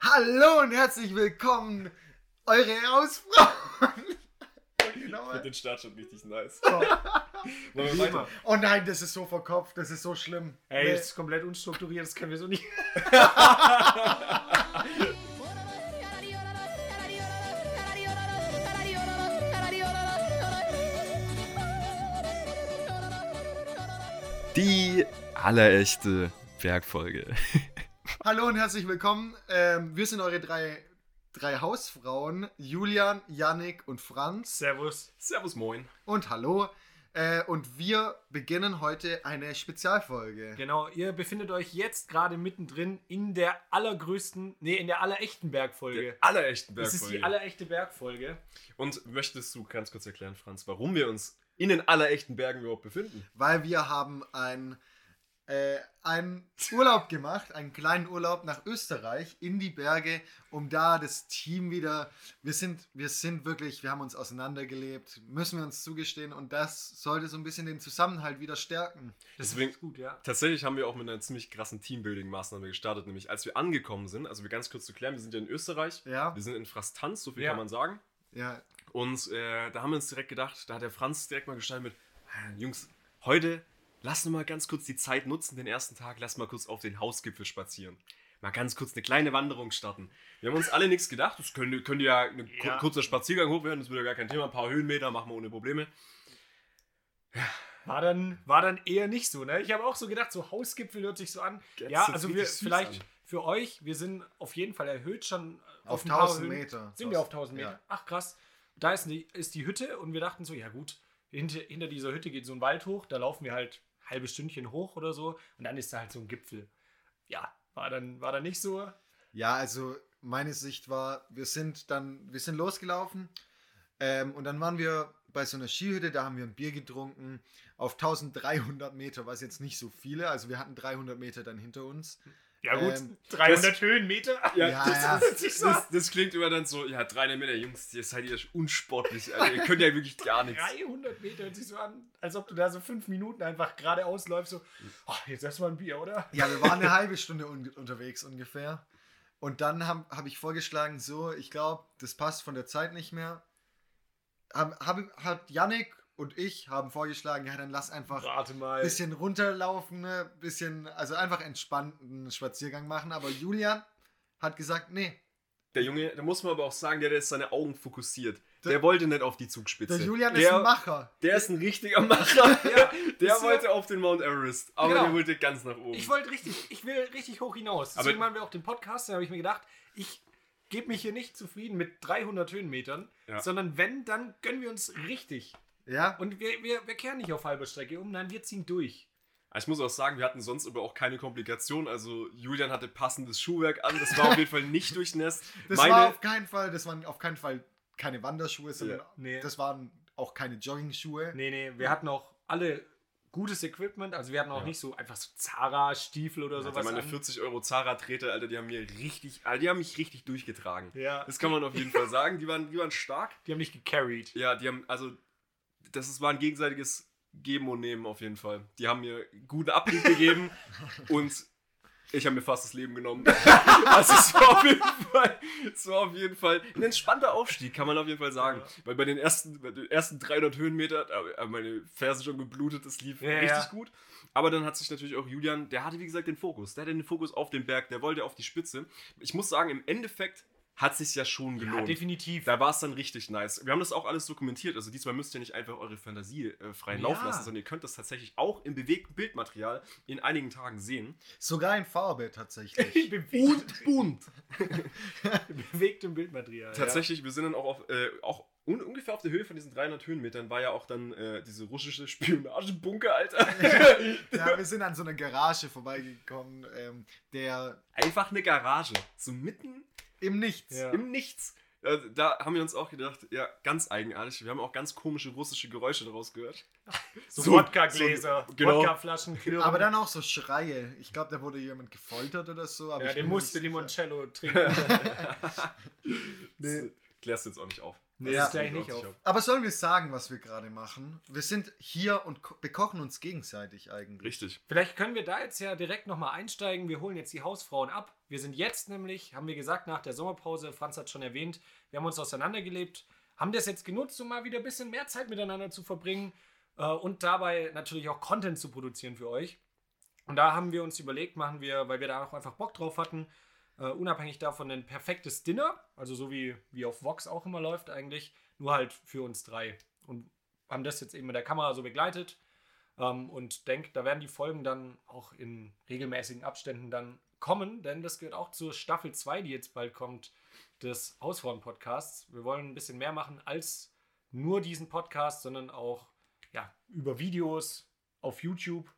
Hallo und herzlich willkommen, eure Hausfrauen. Ich finde den Start schon richtig nice. Oh, immer. oh nein, das ist so verkopft, das ist so schlimm. Ey, Nee. das ist komplett unstrukturiert, das können wir so nicht. Die allerechte Bergfolge. Hallo und herzlich willkommen. Ähm, wir sind eure drei, drei Hausfrauen, Julian, Yannick und Franz. Servus. Servus, moin. Und hallo. Äh, und wir beginnen heute eine Spezialfolge. Genau, ihr befindet euch jetzt gerade mittendrin in der allergrößten, nee, in der allerechten Bergfolge. Der allerechten das ist Bergfolge. die allerechte Bergfolge. Und möchtest du ganz kurz erklären, Franz, warum wir uns in den allerechten Bergen überhaupt befinden? Weil wir haben ein, äh, einen Urlaub gemacht, einen kleinen Urlaub nach Österreich in die Berge, um da das Team wieder. Wir sind, wir sind wirklich, wir haben uns auseinandergelebt, müssen wir uns zugestehen und das sollte so ein bisschen den Zusammenhalt wieder stärken. Das Deswegen- ist gut, ja. Tatsächlich haben wir auch mit einer ziemlich krassen Teambuilding-Maßnahme gestartet, nämlich als wir angekommen sind, also wir ganz kurz zu klären, wir sind ja in Österreich, Ja, wir sind in Frastanz, so viel Ja. kann man sagen. ja. Und äh, da haben wir uns direkt gedacht, da hat der Franz direkt mal gestartet mit, "Ah, Jungs, heute lass nur mal ganz kurz die Zeit nutzen, den ersten Tag, lass mal kurz auf den Hausgipfel spazieren. Mal ganz kurz eine kleine Wanderung starten. Wir haben uns alle nichts gedacht, das könnte, könnte ja ein Ja. kurzer Spaziergang hoch werden, das würde ja gar kein Thema, ein paar Höhenmeter machen wir ohne Probleme. War dann, war dann eher nicht so, ne? Ich habe auch so gedacht, so Hausgipfel hört sich so an. Jetzt ja, also wir, vielleicht an. für euch, wir sind auf jeden Fall erhöht schon Auf ein paar 1000 Höhen. Meter. Sind wir auf 1000 Meter? Ja. Ach krass. Da ist die, ist die Hütte und wir dachten so, ja gut, hinter, hinter dieser Hütte geht so ein Wald hoch, da laufen wir halt halbes Stündchen hoch oder so und dann ist da halt so ein Gipfel. Ja, war dann, war dann nicht so. Ja, also meine Sicht war, wir sind dann, wir sind losgelaufen ähm, und dann waren wir bei so einer Skihütte, da haben wir ein Bier getrunken auf 1300 Meter, was jetzt nicht so viele, also wir hatten 300 Meter dann hinter uns. Ja gut, Ähm, 300 Höhenmeter. Ja, Ja, das, ja. Das, das, das klingt immer dann so, ja, 300 Meter, Jungs, ihr seid ihr unsportlich, Alter. ihr könnt ja wirklich gar nichts. 300 Meter hört sich so an, als ob du da so fünf Minuten einfach geradeaus läufst, so, oh, jetzt erstmal ein Bier, oder? Ja, wir waren eine halbe Stunde un unterwegs ungefähr. Und dann habe hab ich vorgeschlagen, so, ich glaube, das passt von der Zeit nicht mehr. Hab, hab, hat Yannick und ich haben vorgeschlagen, ja, dann lass einfach mal. bisschen runterlaufen, ne? bisschen, also einfach entspannten Spaziergang machen. Aber Julian hat gesagt, nee, Der Junge, da muss man aber auch sagen, der, der ist seine Augen fokussiert. Der, Der- wollte nicht auf die Zugspitze. der Julian der, ist ein Macher. Der ist ein richtiger Macher. Ja, der wollte auf den Mount Everest, aber Genau. der wollte ganz nach oben. Ich wollte richtig, ich will richtig hoch hinaus. Aber- Deswegen machen wir auch den Podcast. Da habe ich mir gedacht, ich gebe mich hier nicht zufrieden mit 300 Höhenmetern, Ja. sondern wenn, dann gönnen wir uns richtig. Ja, Und wir, wir, wir kehren nicht auf halber Strecke um, nein, wir ziehen durch. ich muss auch sagen, wir hatten sonst aber auch keine Komplikationen. Also Julian hatte passendes Schuhwerk an, das war auf jeden Fall nicht durchnässt. das Meine, war auf keinen Fall, das waren auf keinen Fall keine Wanderschuhe, sondern Ja. Nee. das waren auch keine Jogging-Schuhe. Nee, nee, wir hatten auch alle gutes Equipment. Also wir hatten auch Ja. nicht so einfach so Zara-Stiefel oder sowas. meine an. 40 Euro Zara-Treter, Alter, die haben mir richtig, Alter, die haben mich richtig durchgetragen. Ja, Das kann man auf jeden Fall sagen. Die waren, die waren stark. die haben nicht gecarried. Ja, die haben, also, das ist, war ein gegenseitiges Geben und Nehmen auf jeden Fall. Die haben mir guten Abrieb gegeben und ich habe mir fast das Leben genommen. also es war auf jeden Fall, es war auf jeden Fall ein entspannter Aufstieg, kann man auf jeden Fall sagen. Ja. Weil bei den ersten, bei den ersten 300 Höhenmeter, haben meine Fersen schon geblutet, das lief Ja, richtig ja. gut. Aber dann hat sich natürlich auch Julian, der hatte wie gesagt den Fokus. Der hatte den Fokus auf den Berg, der wollte auf die Spitze. Ich muss sagen, im Endeffekt hat sich ja schon Ja, gelohnt. definitiv. Da war es dann richtig nice. Wir haben das auch alles dokumentiert. Also diesmal müsst ihr nicht einfach eure Fantasie äh, freien Lauf Ja. lassen, sondern ihr könnt das tatsächlich auch im bewegten Bildmaterial in einigen Tagen sehen. Sogar in Farbe tatsächlich. bewegt, bunt. bewegtem Bildmaterial. Tatsächlich, wir sind dann auch, auf, äh, auch un ungefähr auf der Höhe von diesen 300 Höhenmetern war ja auch dann äh, diese russische Spionagebunker, Alter. ja, wir sind an so einer Garage vorbeigekommen, ähm, der Einfach eine Garage. So mitten im Nichts. Ja. im Nichts. Da haben wir uns auch gedacht, ja, ganz eigenartig. Wir haben auch ganz komische russische Geräusche daraus gehört. So, So- Wodka-Gläser, so- genau. Wodka-Flaschen, Klirren. Aber dann auch so Schreie. Ich glaube, da wurde jemand gefoltert oder so. Aber ja, mir musste. Limoncello trinken. Nee. Das klärst du jetzt auch nicht auf. Nee, Ja. das gleich nicht auf. Aber sollen wir sagen, was wir gerade machen? Wir sind hier und ko- bekochen uns gegenseitig eigentlich. Richtig. Vielleicht können wir da jetzt ja direkt nochmal einsteigen. Wir holen jetzt die Hausfrauen ab. Wir sind jetzt nämlich, haben wir gesagt, nach der Sommerpause, Franz hat schon erwähnt, wir haben uns auseinandergelebt, haben das jetzt genutzt, um mal wieder ein bisschen mehr Zeit miteinander zu verbringen äh, und dabei natürlich auch Content zu produzieren für euch. Und da haben wir uns überlegt, machen wir, weil wir da auch einfach Bock drauf hatten, äh, unabhängig davon ein perfektes Dinner, also so wie, wie auf Vox auch immer läuft eigentlich, nur halt für uns drei. Und haben das jetzt eben mit der Kamera so begleitet. Ähm, und denke, da werden die Folgen dann auch in regelmäßigen Abständen dann kommen, denn das gehört auch zur Staffel 2, die jetzt bald kommt, des Hausfrauen-Podcasts. Wir wollen ein bisschen mehr machen als nur diesen Podcast, sondern auch ja, über Videos auf YouTube.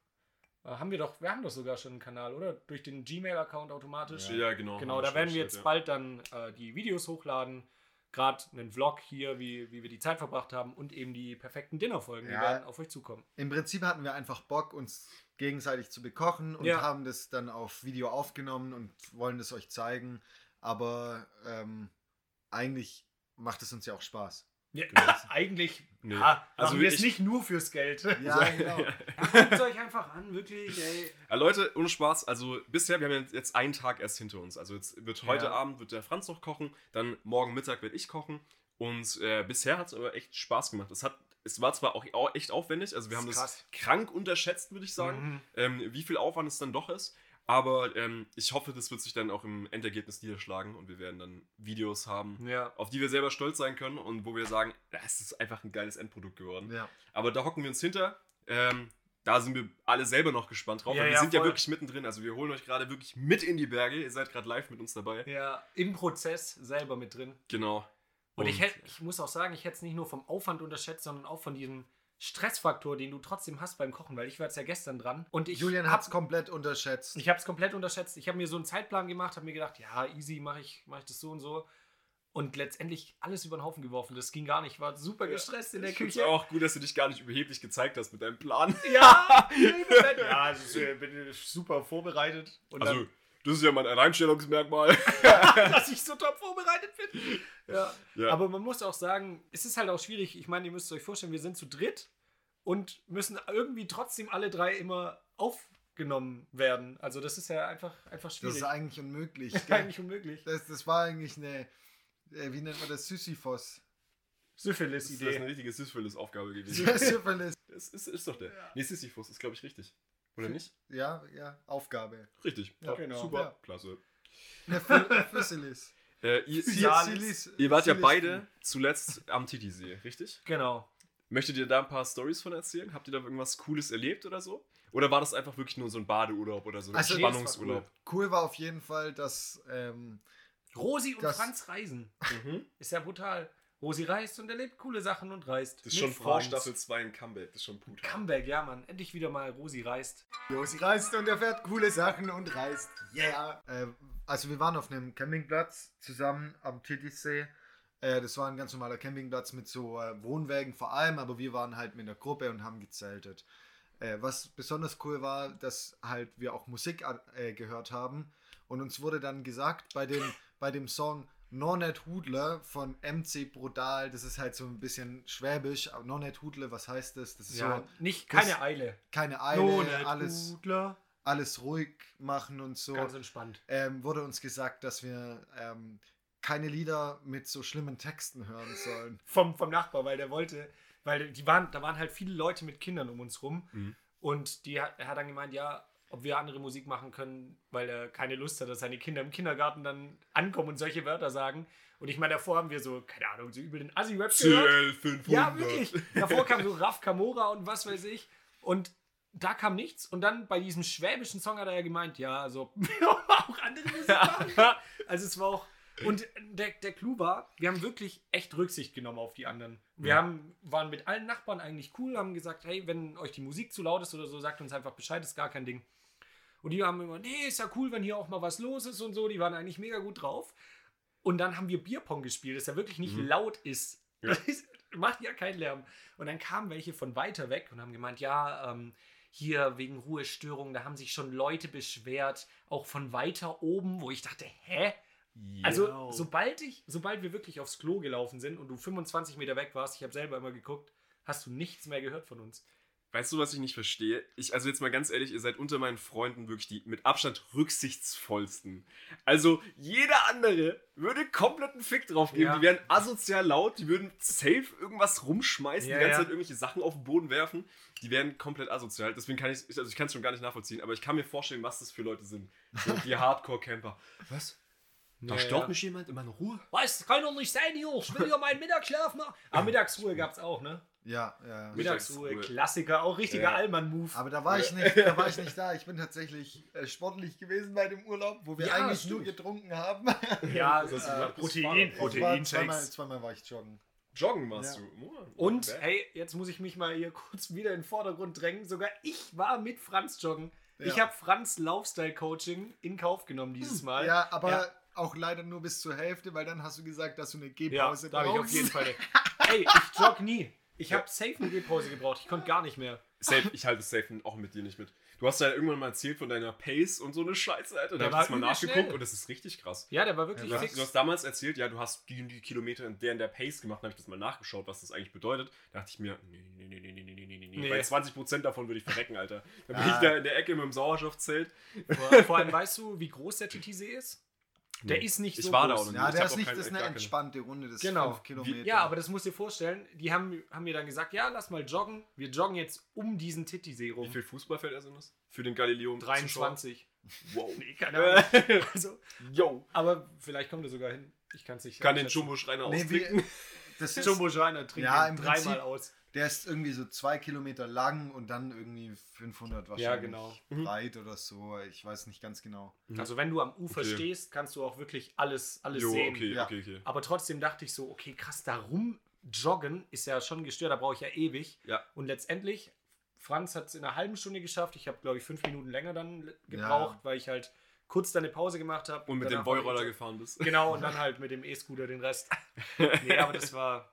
Äh, haben wir doch, wir haben doch sogar schon einen Kanal, oder? Durch den Gmail-Account automatisch. Ja, genau. Genau, da werden wir jetzt ja. bald dann äh, die Videos hochladen. Gerade einen Vlog hier, wie, wie wir die Zeit verbracht haben und eben die perfekten Dinnerfolgen, die Ja. werden auf euch zukommen. Im Prinzip hatten wir einfach Bock, uns gegenseitig zu bekochen und Ja. haben das dann auf Video aufgenommen und wollen es euch zeigen. Aber ähm, eigentlich macht es uns ja auch Spaß. Ja, eigentlich Nee. ja, Also machen wir es ich- nicht nur fürs Geld. Ja, genau. Guckt es euch einfach an, wirklich, ey. Ja, Leute, ohne Spaß, also bisher, wir haben jetzt einen Tag erst hinter uns. Also jetzt wird heute Ja. Abend wird der Franz noch kochen, dann morgen Mittag werde ich kochen. Und äh, bisher hat es aber echt Spaß gemacht. Es, hat, es war zwar auch au- echt aufwendig, also wir Das haben ist das krass. krank unterschätzt, würde ich sagen, Mhm. ähm, wie viel Aufwand es dann doch ist. Aber ähm, ich hoffe, das wird sich dann auch im Endergebnis niederschlagen und wir werden dann Videos haben, Ja. auf die wir selber stolz sein können und wo wir sagen, das ist einfach ein geiles Endprodukt geworden. Ja. Aber da hocken wir uns hinter. Ähm, da sind wir alle selber noch gespannt drauf. Ja, weil wir ja, sind ja voll. wirklich mittendrin. Also wir holen euch gerade wirklich mit in die Berge. Ihr seid gerade live mit uns dabei. ja, im Prozess selber mit drin. Genau. Und, ich, hätt, ich muss auch sagen, ich hätte es nicht nur vom Aufwand unterschätzt, sondern auch von diesem Stressfaktor, den du trotzdem hast beim Kochen, weil ich war jetzt ja gestern dran und ich Julian hab- hat es komplett unterschätzt. Ich habe es komplett unterschätzt. Ich habe mir so einen Zeitplan gemacht, habe mir gedacht, ja, easy, mache ich, mach ich das so und so. Und letztendlich alles über den Haufen geworfen. Das ging gar nicht. Ich war super gestresst in der Ich finde Küche. auch gut, dass du dich gar nicht überheblich gezeigt hast mit deinem Plan. Ja, ja also ich bin super vorbereitet. Und Also, das ist ja mein Alleinstellungsmerkmal. dass ich so top vorbereitet bin. Ja. Ja. Aber man muss auch sagen, es ist halt auch schwierig. Ich meine, ihr müsst euch vorstellen, wir sind zu dritt und müssen irgendwie trotzdem alle drei immer aufgenommen werden. Also das ist ja einfach, einfach das schwierig. ist eigentlich unmöglich. Das eigentlich unmöglich. Das, das war eigentlich eine, äh, wie nennt man das, Sisyphos. Das ist Syphilis-Idee. eine richtige Syphilis-Aufgabe gewesen. Syphilis. Das ist, ist doch der. Ja. Nee, Sisyphus ist, glaube ich, richtig. Oder nicht? Ja, ja, Aufgabe. Richtig. Ja, genau. Super. Ja. Klasse. Phy- Physilis. Äh, ihr, ihr, wart ja beide zuletzt am Titisee, richtig? Genau. Möchtet ihr da ein paar Stories von erzählen? Habt ihr da irgendwas Cooles erlebt oder so? Oder war das einfach wirklich nur so ein Badeurlaub oder so ein Also, Entspannungsurlaub? Cool war auf jeden Fall, dass ähm, Rosi und Das- Franz reisen. Mhm. Ist ja brutal. Rosi reist und erlebt coole Sachen und reist. Das ist schon vor Franz. Staffel 2 ein Comeback. Das ist schon brutal. Comeback, ja, Mann. Endlich wieder mal Rosi reist. Josi reist und erfährt coole Sachen und reist. Yeah. Äh, also wir waren auf einem Campingplatz zusammen am Titisee. Äh, das war ein ganz normaler Campingplatz mit so äh, Wohnwägen vor allem, aber wir waren halt mit einer Gruppe und haben gezeltet. Äh, was besonders cool war, dass halt wir auch Musik äh, gehört haben und uns wurde dann gesagt bei dem, bei dem Song Nonet Hudler von MC Brutal, das ist halt so ein bisschen schwäbisch, aber Nonet Hudler, was heißt das? Das ist Ja, so nicht, das- keine Eile. keine Eile, No, nicht alles, Hudler. alles ruhig machen und so. Ganz entspannt. Ähm, wurde uns gesagt, dass wir ähm, keine Lieder mit so schlimmen Texten hören sollen. Vom, vom Nachbar, weil der wollte, weil die waren, da waren halt viele Leute mit Kindern um uns rum. Mhm. Und die hat, er hat dann gemeint, ja, ob wir andere Musik machen können, weil er keine Lust hat, dass seine Kinder im Kindergarten dann ankommen und solche Wörter sagen. Und ich meine, davor haben wir so, keine Ahnung, so übel den Assi-Rap gehört. CL500. Ja, wirklich. Davor kam so Raf Kamora und was weiß ich. Und da kam nichts. Und dann bei diesem schwäbischen Song hat er ja gemeint, ja, also auch andere Musik machen. Also es war auch. Und der, der Clou war, wir haben wirklich echt Rücksicht genommen auf die anderen. Wir Ja. haben, waren mit allen Nachbarn eigentlich cool, haben gesagt, hey, wenn euch die Musik zu laut ist oder so, sagt uns einfach Bescheid, ist gar kein Ding. Und die haben immer, nee, ist ja cool, wenn hier auch mal was los ist und so. Die waren eigentlich mega gut drauf. Und dann haben wir Bierpong gespielt, das ja wirklich nicht Mhm. laut ist. Ja. Ist, macht ja keinen Lärm. Und dann kamen welche von weiter weg und haben gemeint, ja, ähm, hier wegen Ruhestörungen, da haben sich schon Leute beschwert, auch von weiter oben, wo ich dachte, hä? Also, sobald ich, sobald wir wirklich aufs Klo gelaufen sind und du 25 Meter weg warst, ich habe selber immer geguckt, hast du nichts mehr gehört von uns. Weißt du, was ich nicht verstehe? Ich, also jetzt mal ganz ehrlich, ihr seid unter meinen Freunden wirklich die mit Abstand rücksichtsvollsten. Also jeder andere würde komplett einen Fick drauf geben. Ja. Die wären asozial laut, die würden safe irgendwas rumschmeißen, Ja, die ganze ja. Zeit irgendwelche Sachen auf den Boden werfen. Die wären komplett asozial. Deswegen kann ich, also ich kann es schon gar nicht nachvollziehen, aber ich kann mir vorstellen, was das für Leute sind. So die Hardcore-Camper. Was? Da Ja, stört ja. mich jemand in meiner Ruhe? Was? Das kann doch nicht sein, hier. Ich will ja meinen Mittagsschlaf machen. Aber Mittagsruhe gab es auch, ne? Ja, ja. Mittagsruhe. Klassiker, auch richtiger Ja. Allmann-Move. Aber da war ich nicht, da war ich nicht da. Ich bin tatsächlich äh, sportlich gewesen bei dem Urlaub, wo wir Ja, eigentlich stimmt. nur getrunken haben. Ja, Das äh, Protein, war zweimal, zweimal war ich joggen. Joggen machst Ja. du. Oh, Und okay. hey, jetzt muss ich mich mal hier kurz wieder in den Vordergrund drängen. Sogar ich war mit Franz joggen. Ich habe Franz Laufstyle-Coaching in Kauf genommen dieses Mal. Ja, aber Ja. Auch leider nur bis zur Hälfte, weil dann hast du gesagt, dass du eine Ja, Gehpause da habe ich auf brauchst. jeden Fall. Ey, ich jogge nie. Ich habe safe eine Gehpause gebraucht. Ich konnte gar nicht mehr. Safe, ich halte es safe auch mit dir nicht mit. Du hast ja irgendwann mal erzählt von deiner Pace und so eine Scheiße, Alter. Da Der hab ich mal nachgeguckt schnell. und das ist richtig krass. Ja, der war wirklich Du hast, du hast damals erzählt, ja, du hast die, die Kilometer in der in der Pace gemacht, dann habe ich das mal nachgeschaut, was das eigentlich bedeutet. Da dachte ich mir, nee, nee, nee, nee, nee, nee, nee, nee, nee. Nee. Bei 20% davon würde ich verrecken, Alter. Dann bin Ah. ich da in der Ecke mit dem Sauerstoffzelt. Vor, vor allem weißt du, wie groß der TTC ist? Der Nee. ist nicht Ich so war da groß. auch noch Ja, der ist auch nicht, kein- das ist eine keine- entspannte Runde, das Genau. 5 Kilometer. Ja, aber das musst du dir vorstellen, die haben, haben mir dann gesagt, ja, lass mal joggen. Wir joggen jetzt um diesen Titisee Wie rum. viel Fußballfelder sind das? Für den Galileo? 23. Wow. Nee, keine Ahnung. also, Yo. aber vielleicht kommt er sogar hin. Ich kann es nicht Kann den. Jumbo-Schreiner Nee, austrinken. wie, das ist, Jumbo Schreiner trinkt Ja, dreimal aus. Der ist irgendwie so zwei Kilometer lang und dann irgendwie 500 wahrscheinlich genau. Mhm. breit oder so. Ich weiß nicht ganz genau. Also wenn du am Ufer Okay. stehst, kannst du auch wirklich alles, alles Jo, sehen. okay, Ja. okay, okay. Aber trotzdem dachte ich so, okay, krass, da rum joggen ist ja schon gestört, da brauche ich ja ewig. Ja. Und letztendlich, Franz hat es in einer halben Stunde geschafft. Ich habe, glaube ich, fünf Minuten länger dann gebraucht, weil ich halt kurz dann eine Pause gemacht habe. Und mit dem Boyroller ich- gefahren bist. Genau, und dann halt mit dem E-Scooter den Rest. nee, aber das war,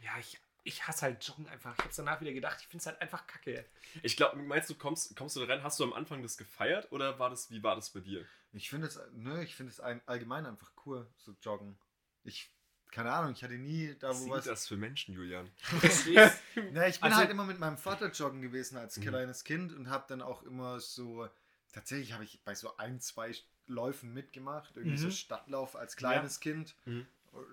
ja, ich, ich hasse halt Joggen einfach. Ich habe es danach wieder gedacht, ich finde es halt einfach kacke. Ich glaube, meinst du, kommst, kommst du da rein? Hast du am Anfang das gefeiert oder war das, wie war das bei dir? Ich finde es, nö, ich finde es ein, allgemein einfach cool, so joggen. Ich, keine Ahnung, ich hatte nie da, wo sind was. das für Menschen, Julian? Ja, ich bin Also- halt immer mit meinem Vater joggen gewesen als Mhm. kleines Kind und habe dann auch immer so, tatsächlich habe ich bei so ein, zwei Läufen mitgemacht, irgendwie so Mhm. Stadtlauf als kleines Kind. Mhm.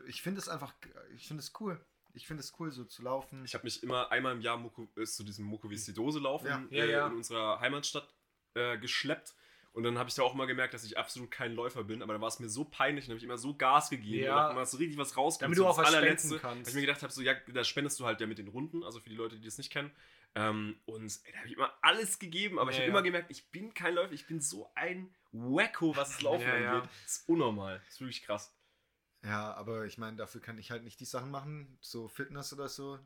Ich finde es einfach, ich finde es cool. Ich finde es cool, so zu laufen. Ich habe mich immer einmal im Jahr Moko, äh, zu diesem Mokoviscidose laufen Ja. äh, Ja, ja. in unserer Heimatstadt äh, geschleppt. Und dann habe ich da auch mal gemerkt, dass ich absolut kein Läufer bin, aber dann war es mir so peinlich und habe ich immer so Gas gegeben Ja. und immer so richtig was rausgekommen. Damit du auch das was allerletzte, spenden kannst. weil Ich mir gedacht habe, so, ja, da spendest du halt ja mit den Runden, also für die Leute, die das nicht kennen. Ähm, und ey, da habe ich immer alles gegeben, aber ich Ja, habe ja. immer gemerkt, ich bin kein Läufer, ich bin so ein Wacko, was das Laufen Ja, ja. angeht. Das ist unnormal. Das ist wirklich krass. Ja, aber ich meine, dafür kann ich halt nicht die Sachen machen, so Fitness oder so.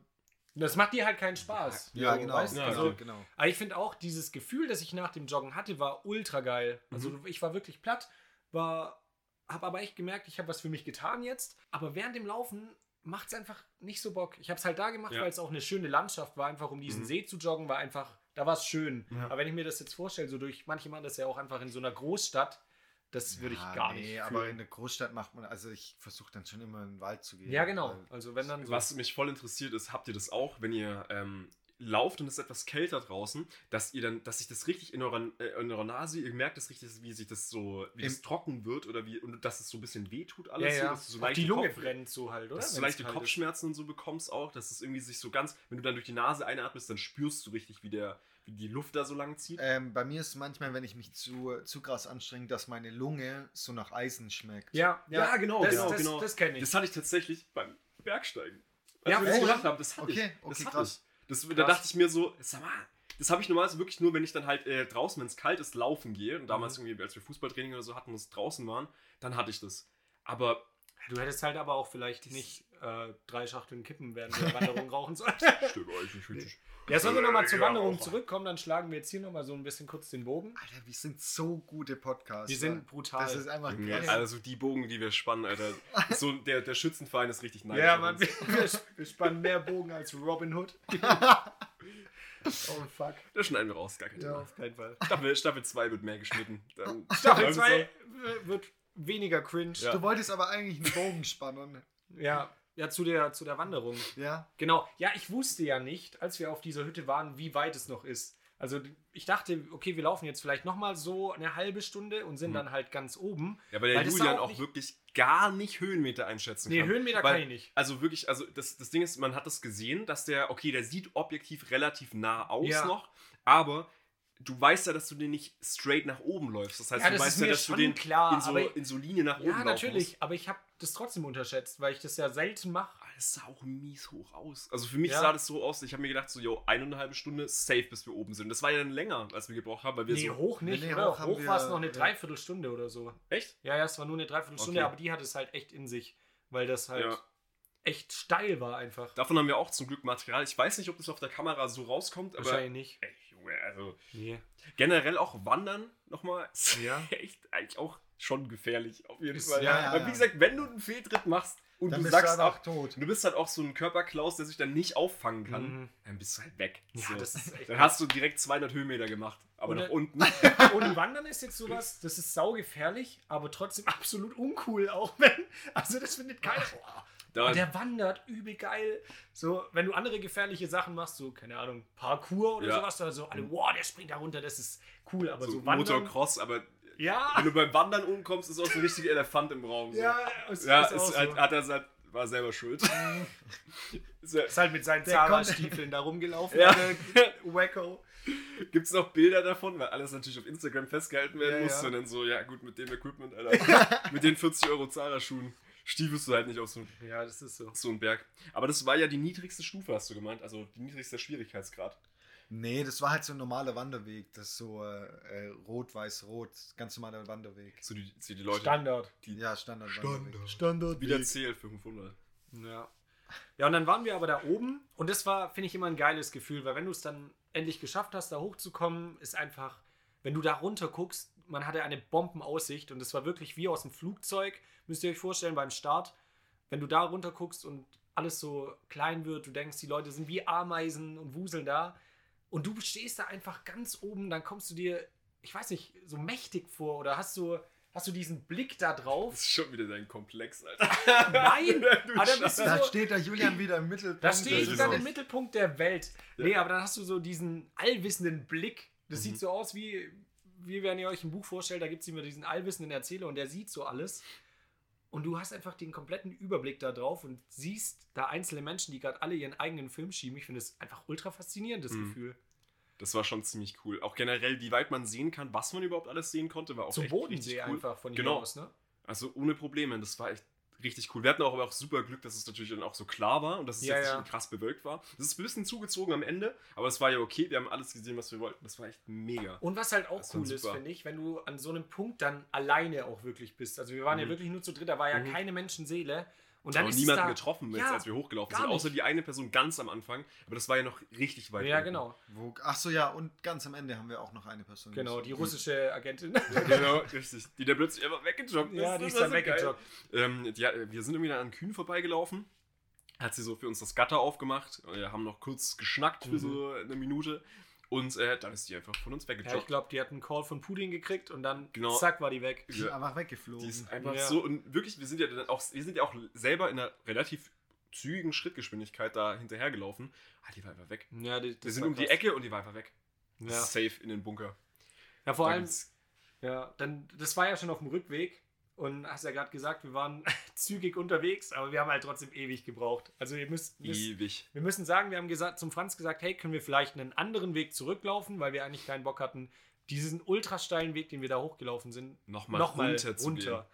Das macht dir halt keinen Spaß. Ja, So, genau. weißt? Ja, genau, also, genau. Aber ich finde auch, dieses Gefühl, das ich nach dem Joggen hatte, war ultra geil. Also Mhm. ich war wirklich platt, war, habe aber echt gemerkt, ich habe was für mich getan jetzt. Aber während dem Laufen macht es einfach nicht so Bock. Ich habe es halt da gemacht, Ja. weil es auch eine schöne Landschaft war, einfach um diesen Mhm. See zu joggen, war einfach, da war es schön. Ja. Aber wenn ich mir das jetzt vorstelle, so durch, manche machen das ja auch einfach in so einer Großstadt, das würde ich Ja, gar nee, nicht. aber fühlen. in der Großstadt macht man, also ich versuche dann schon immer in den Wald zu gehen. ja, genau. Also wenn dann so. Was mich voll interessiert ist, habt ihr das auch, wenn ihr ähm, lauft und es ist etwas kälter draußen, dass ihr dann, dass sich das richtig in eurer, äh, in eurer Nase, ihr merkt das richtig, wie sich das so, wie Im- das trocken wird oder wie, und dass es so ein bisschen wehtut ja, alles. so, ja. so Auch leichte die Lunge Kopf- brennt so halt, oder? Dass du leichte kalt ist. Kopfschmerzen und so bekommst auch, dass es irgendwie sich so ganz, wenn du dann durch die Nase einatmest, dann spürst du richtig, wie, der, die Luft da so lang zieht. Ähm, bei mir ist manchmal, wenn ich mich zu, zu krass anstrenge, dass meine Lunge so nach Eisen schmeckt. Ja, ja, Ja, genau, das, genau, das, genau. Das kenne ich. Das hatte ich tatsächlich beim Bergsteigen. Als Ja, wir das gemacht haben, das hatte Okay, ich. okay, das hatte krass. ich. Das, da Krass. dachte ich mir so, sag mal, das habe ich normalerweise wirklich nur, wenn ich dann halt äh, draußen, wenn es kalt ist, laufen gehe. Und damals Mhm. irgendwie, als wir Fußballtraining oder so hatten und es draußen waren, dann hatte ich das. Aber Du hättest halt aber auch vielleicht nicht äh, drei Schachteln Kippen während der Wanderung rauchen sollen. stimmt euch nicht richtig. Ja, sollen wir nochmal zur Ja, Wanderung zurückkommen, dann schlagen wir jetzt hier nochmal so ein bisschen kurz den Bogen. Alter, wir sind so gute Podcasts. Wir sind brutal. Das ist einfach Ja, geil. also die Bogen, die wir spannen, Alter. So, der, der Schützenverein ist richtig nice. ja, auf Mann, wir, wir, spannen mehr Bogen als Robin Hood. oh fuck. Das schneiden wir raus, gar kein Ja, Thema. auf keinen Fall. Staffel, Staffel 2 wird mehr geschnitten. Dann, Staffel dann 2 wird weniger cringe. Ja. Du wolltest aber eigentlich einen Bogen spannen. Ja, ja zu, der, zu der Wanderung. Ja? Genau. Ja, ich wusste ja nicht, als wir auf dieser Hütte waren, wie weit es noch ist. Also ich dachte, okay, wir laufen jetzt vielleicht nochmal so eine halbe Stunde und sind dann halt ganz oben. Ja, weil der Weil Julian auch auch wirklich gar nicht Höhenmeter einschätzen Nee, kann. Höhenmeter weil, kann ich nicht. Also wirklich, also das, das Ding ist, man hat das gesehen, dass der, okay, der sieht objektiv relativ nah aus Ja. noch, aber du weißt ja, dass du den nicht straight nach oben läufst. Das heißt, Ja, du das weißt ja, dass du den klar, in, so, in so Linie nach oben Ja, laufen natürlich. musst. Aber ich habe das trotzdem unterschätzt, weil ich das ja selten mache. Aber Das sah auch mies hoch aus. Also für mich Ja. sah das so aus, ich habe mir gedacht, so, yo, eine und eine halbe Stunde safe, bis wir oben sind. Das war ja dann länger, als wir gebraucht haben, weil wir Nee, so. hoch nicht, Nee, hoch Hoch war es noch eine ja. Dreiviertelstunde oder so. Echt? Ja, ja, es war nur eine Dreiviertelstunde, Okay. aber die hat es halt echt in sich, weil das halt Ja. echt steil war einfach. Davon haben wir auch zum Glück Material. Ich weiß nicht, ob das auf der Kamera so rauskommt, aber. Wahrscheinlich nicht. Ey, also. Nee. Generell auch Wandern nochmal. ist Ja. Echt eigentlich auch schon gefährlich, auf jeden Ist- Fall. ja, ja, Weil ja. wie gesagt, wenn du einen Fehltritt machst und Dann du bist sagst du auch, tot. du bist halt auch so ein Körperklaus, der sich dann nicht auffangen kann, Mhm. dann bist du halt weg. Ja, so. das ist echt. Dann hast du direkt 200 Höhenmeter gemacht, aber Und nach unten. Und Wandern ist jetzt sowas, das ist saugefährlich, aber trotzdem absolut uncool auch, wenn. Also das findet keiner. Da, Oh, der wandert übel geil. So, wenn du andere gefährliche Sachen machst, so, keine Ahnung, Parkour oder Ja. sowas, da so alle, wow, der springt da runter, das ist cool, aber so, so Wandern. Motocross, aber Ja, wenn du beim Wandern umkommst, ist auch so ein richtiger Elefant im Raum. So. ja, ist, ja ist, ist, halt, so. hat er seit, war selber schuld. ist ja, ist halt mit seinen Zara-Stiefeln da rumgelaufen, Ja. Wacko. Gibt es noch Bilder davon, weil alles natürlich auf Instagram festgehalten werden Ja, muss. ja. Und dann so, ja gut, mit dem Equipment, Alter, mit den 40 Euro Zara-Schuhen stiefelst du halt nicht auf so, Ja, das ist so. so einen Berg. Aber das war ja die niedrigste Stufe, hast du gemeint. Also die niedrigste Schwierigkeitsgrad. Nee, das war halt so ein normaler Wanderweg. Das ist so äh, äh, rot-weiß-rot. Ganz normaler Wanderweg. So die, so die Leute, Standard. die Ja, Standard-Wanderweg. Standard. wieder zählt für 500. Ja. Ja, und dann waren wir aber da oben und das war, finde ich, immer ein geiles Gefühl, weil wenn du es dann endlich geschafft hast, da hochzukommen, ist einfach, wenn du da runter guckst, man hatte eine Bombenaussicht und es war wirklich wie aus dem Flugzeug, müsst ihr euch vorstellen, beim Start, wenn du da runter guckst und alles so klein wird, du denkst, die Leute sind wie Ameisen und wuseln da und du stehst da einfach ganz oben, dann kommst du dir, ich weiß nicht, so mächtig vor oder hast du, hast du diesen Blick da drauf? Das ist schon wieder dein Komplex, Alter. Nein! Du aber dann bist du Da so, steht der Julian wieder im Mittelpunkt. da stehe das ich dann im Mittelpunkt der Welt. Ja. Nee, aber dann hast du so diesen allwissenden Blick. Das Mhm. sieht so aus wie, wie wenn ihr euch ein Buch vorstellt, da gibt es immer diesen allwissenden Erzähler und der sieht so alles. Und du hast einfach den kompletten Überblick da drauf und siehst da einzelne Menschen, die gerade alle ihren eigenen Film schieben. Ich finde es einfach ultra faszinierend, das Mhm. Gefühl. Das war schon ziemlich cool. Auch generell, wie weit man sehen kann, was man überhaupt alles sehen konnte, war auch Zum echt Bodensee cool. einfach von hier Genau. aus, ne? Also ohne Probleme. Das war echt richtig cool. Wir hatten auch aber auch super Glück, dass es natürlich dann auch so klar war und dass es Ja, jetzt ja. nicht krass bewölkt war. Es ist ein bisschen zugezogen am Ende, aber es war ja okay. Wir haben alles gesehen, was wir wollten. Das war echt mega. Und was halt auch Das cool ist, finde ich, wenn du an so einem Punkt dann alleine auch wirklich bist. Also wir waren ja Mhm. wirklich nur zu dritt, da war ja Mhm. keine Menschenseele. Und dann aber ist niemanden da, getroffen, jetzt, Ja, als wir hochgelaufen sind. Außer die eine Person ganz am Anfang. Aber das war ja noch richtig weit Ja, unten. genau. Wo, ach so, ja, und ganz am Ende haben wir auch noch eine Person. Genau, die russische Agentin. genau, richtig. Die da plötzlich einfach weggejoggt ist. ja, die ist dann so weggejoggt. Ähm, die, wir sind irgendwie dann an Kühen vorbeigelaufen. Hat sie so für uns das Gatter aufgemacht. Wir haben noch kurz geschnackt für Mhm. so eine Minute. Und äh, dann ist die einfach von uns Ja, ich weggejoggt. glaube, die hat einen Call von Putin gekriegt und dann Genau. zack war die weg. Die ist Ja. einfach weggeflogen. die ist einfach Ja. so. Und wirklich, wir sind ja dann auch, wir sind ja auch selber in einer relativ zügigen Schrittgeschwindigkeit da hinterhergelaufen. Ah, die war einfach weg. Ja, die, Wir sind um die Ecke und die war einfach weg. Ja, Safe in den Bunker. ja vor Da allem, gibt's- ja, dann, das war ja schon auf dem Rückweg und hast ja gerade gesagt, wir waren zügig unterwegs, aber wir haben halt trotzdem ewig gebraucht. Also ihr müsst, müsst ewig. wir müssen sagen, wir haben gesagt, zum Franz gesagt, hey, können wir vielleicht einen anderen Weg zurücklaufen, weil wir eigentlich keinen Bock hatten, diesen ultra steilen Weg, den wir da hochgelaufen sind, Nochmal nochmal runter runter.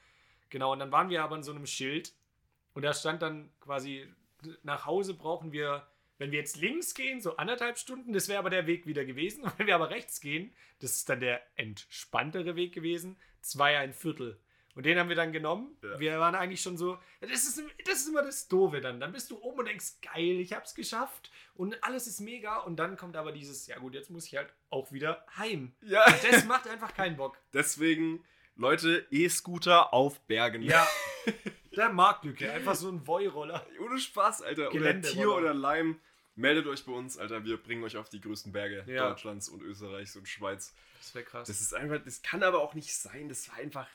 Genau, und dann waren wir aber in so einem Schild und da stand dann quasi, nach Hause brauchen wir, wenn wir jetzt links gehen, so anderthalb Stunden, das wäre aber der Weg wieder gewesen. Und wenn wir aber rechts gehen, das ist dann der entspanntere Weg gewesen, zweieinviertel. Und den haben wir dann genommen. Ja. Wir waren eigentlich schon so, das ist, das ist immer das Doofe dann. Dann bist du oben und denkst, geil, ich hab's geschafft und alles ist mega. Und dann kommt aber dieses, ja gut, jetzt muss ich halt auch wieder heim. Ja, Und das macht einfach keinen Bock. deswegen, Leute, E-Scooter auf Bergen. Ja, der Marktlücke, einfach so ein Voi-Roller. Ohne Spaß, Alter. Oder. Tier oder Leim. Meldet euch bei uns, Alter. Wir bringen euch auf die größten Berge Ja. Deutschlands und Österreichs und Schweiz. Das wäre krass. Das ist einfach, das kann aber auch nicht sein. Das war einfach.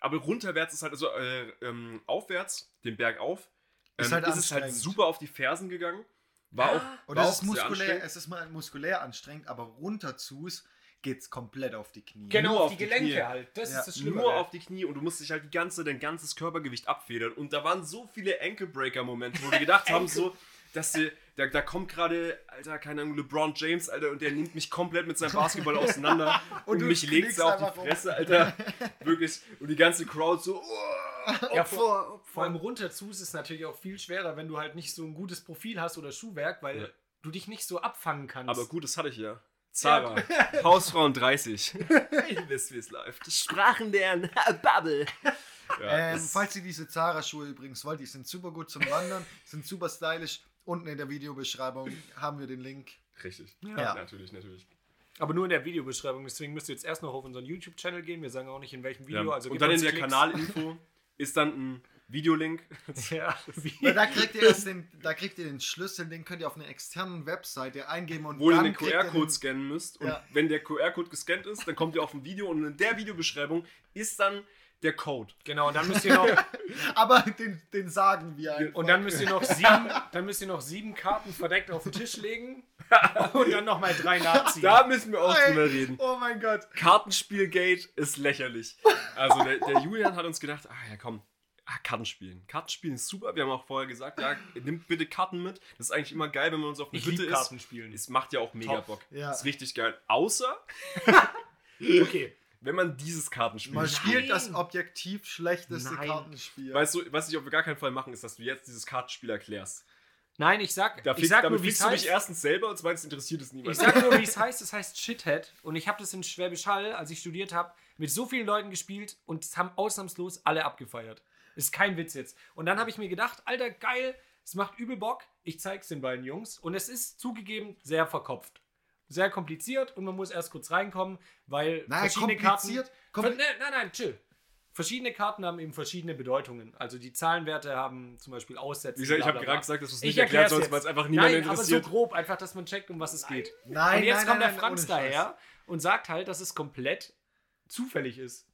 Aber runterwärts ist halt, also äh, ähm, aufwärts, den Berg auf, Ist ähm, halt ist es halt super auf die Fersen gegangen. War auch, Und war auch ist muskulär, anstrengend. es ist mal muskulär anstrengend, aber runter zu's geht's komplett auf die Knie. Genau, Nur auf die die Gelenke Knie. halt. Das Ja. ist das Schlimme. nur auf die Knie und du musst dich halt die ganze, dein ganzes Körpergewicht abfedern. Und da waren so viele Ankle-Breaker-Momente, wo wir gedacht haben, so, dass die, da, da kommt gerade, Alter, keine Ahnung, LeBron James, Alter, und der nimmt mich komplett mit seinem Basketball auseinander und, Und mich legt auf die um. Fresse, Alter. Wirklich. Und die ganze Crowd so, oh, Ja, Opfer, vor, vor Opfer. allem runter zu ist es natürlich auch viel schwerer, wenn du halt nicht so ein gutes Profil hast oder Schuhwerk, weil Ja. du dich nicht so abfangen kannst. Aber gut, das hatte ich ja. Zara, Hausfrauen 30. Ihr wisst, wie es läuft. Sprachen lernen, Bubble. Ja, Ähm, falls ihr diese Zara-Schuhe übrigens wollt, die sind super gut zum Wandern, sind super stylisch. Unten in der Videobeschreibung haben wir den Link. Richtig. Ja. Natürlich, natürlich. Aber nur in der Videobeschreibung, deswegen müsst ihr jetzt erst noch auf unseren YouTube-Channel gehen. Wir sagen auch nicht in welchem Video. Ja. Also und dann in der Klicks. Kanalinfo ist dann ein Videolink. Ja, Weil da kriegt ihr erst den, da kriegt ihr den Schlüssel, den könnt ihr auf einer externen Webseite eingeben und wo ihr dann den ihr QR-Code den- scannen müsst. Und Ja. wenn der QR-Code gescannt ist, dann kommt ihr auf ein Video und in der Videobeschreibung ist dann der Code. genau, und dann müsst ihr noch, Aber den, den sagen wir einfach. und dann müsst ihr noch sieben, dann müsst ihr noch sieben Karten verdeckt auf den Tisch legen und dann nochmal drei nachziehen. Da müssen wir auch Ey, drüber reden. Oh mein Gott. Kartenspielgate ist lächerlich. Also der, der Julian hat uns gedacht, ah ja komm, ah, Kartenspielen. Kartenspielen ist super. Wir haben auch vorher gesagt, ja, nimmt bitte Karten mit. Das ist eigentlich immer geil, wenn man uns auf eine ich Hütte liebe ist. Kartenspielen. Es macht ja auch mega Top. Bock. Ja. Ist richtig geil. Außer, Okay. Wenn man dieses Kartenspiel Man spielt. spielt das objektiv schlechteste Nein. Kartenspiel. Weißt du, was ich auf gar keinen Fall machen, ist, dass du jetzt dieses Kartenspiel erklärst. Nein, ich sag, Da ich fick, sag damit nur, wie es fickst du dich heißt. erstens selber und zweitens interessiert es niemand. Ich sag nur, wie es heißt. Es heißt Shithead. Und ich habe das in Schwäbisch Hall, als ich studiert habe, mit so vielen Leuten gespielt und es haben ausnahmslos alle abgefeiert. Ist kein Witz jetzt. Und dann habe ich mir gedacht, Alter, geil, es macht übel Bock. Ich zeig's den beiden Jungs. Und es ist zugegeben sehr verkopft. Sehr kompliziert und man muss erst kurz reinkommen, weil Nein, verschiedene kompliziert. Karten. Kompli- Ver- ne, nein, nein, chill. Verschiedene Karten haben eben verschiedene Bedeutungen. Also die Zahlenwerte haben zum Beispiel Aussätze. Gesagt, ich habe gerade gesagt, dass du es Ich nicht erklärt sollst, weil es einfach niemand Nein, aber so interessiert. grob, einfach, dass man checkt, um was es geht. Nein, und jetzt nein, kommt nein, der nein, Franz daher und sagt halt, dass es komplett zufällig ist.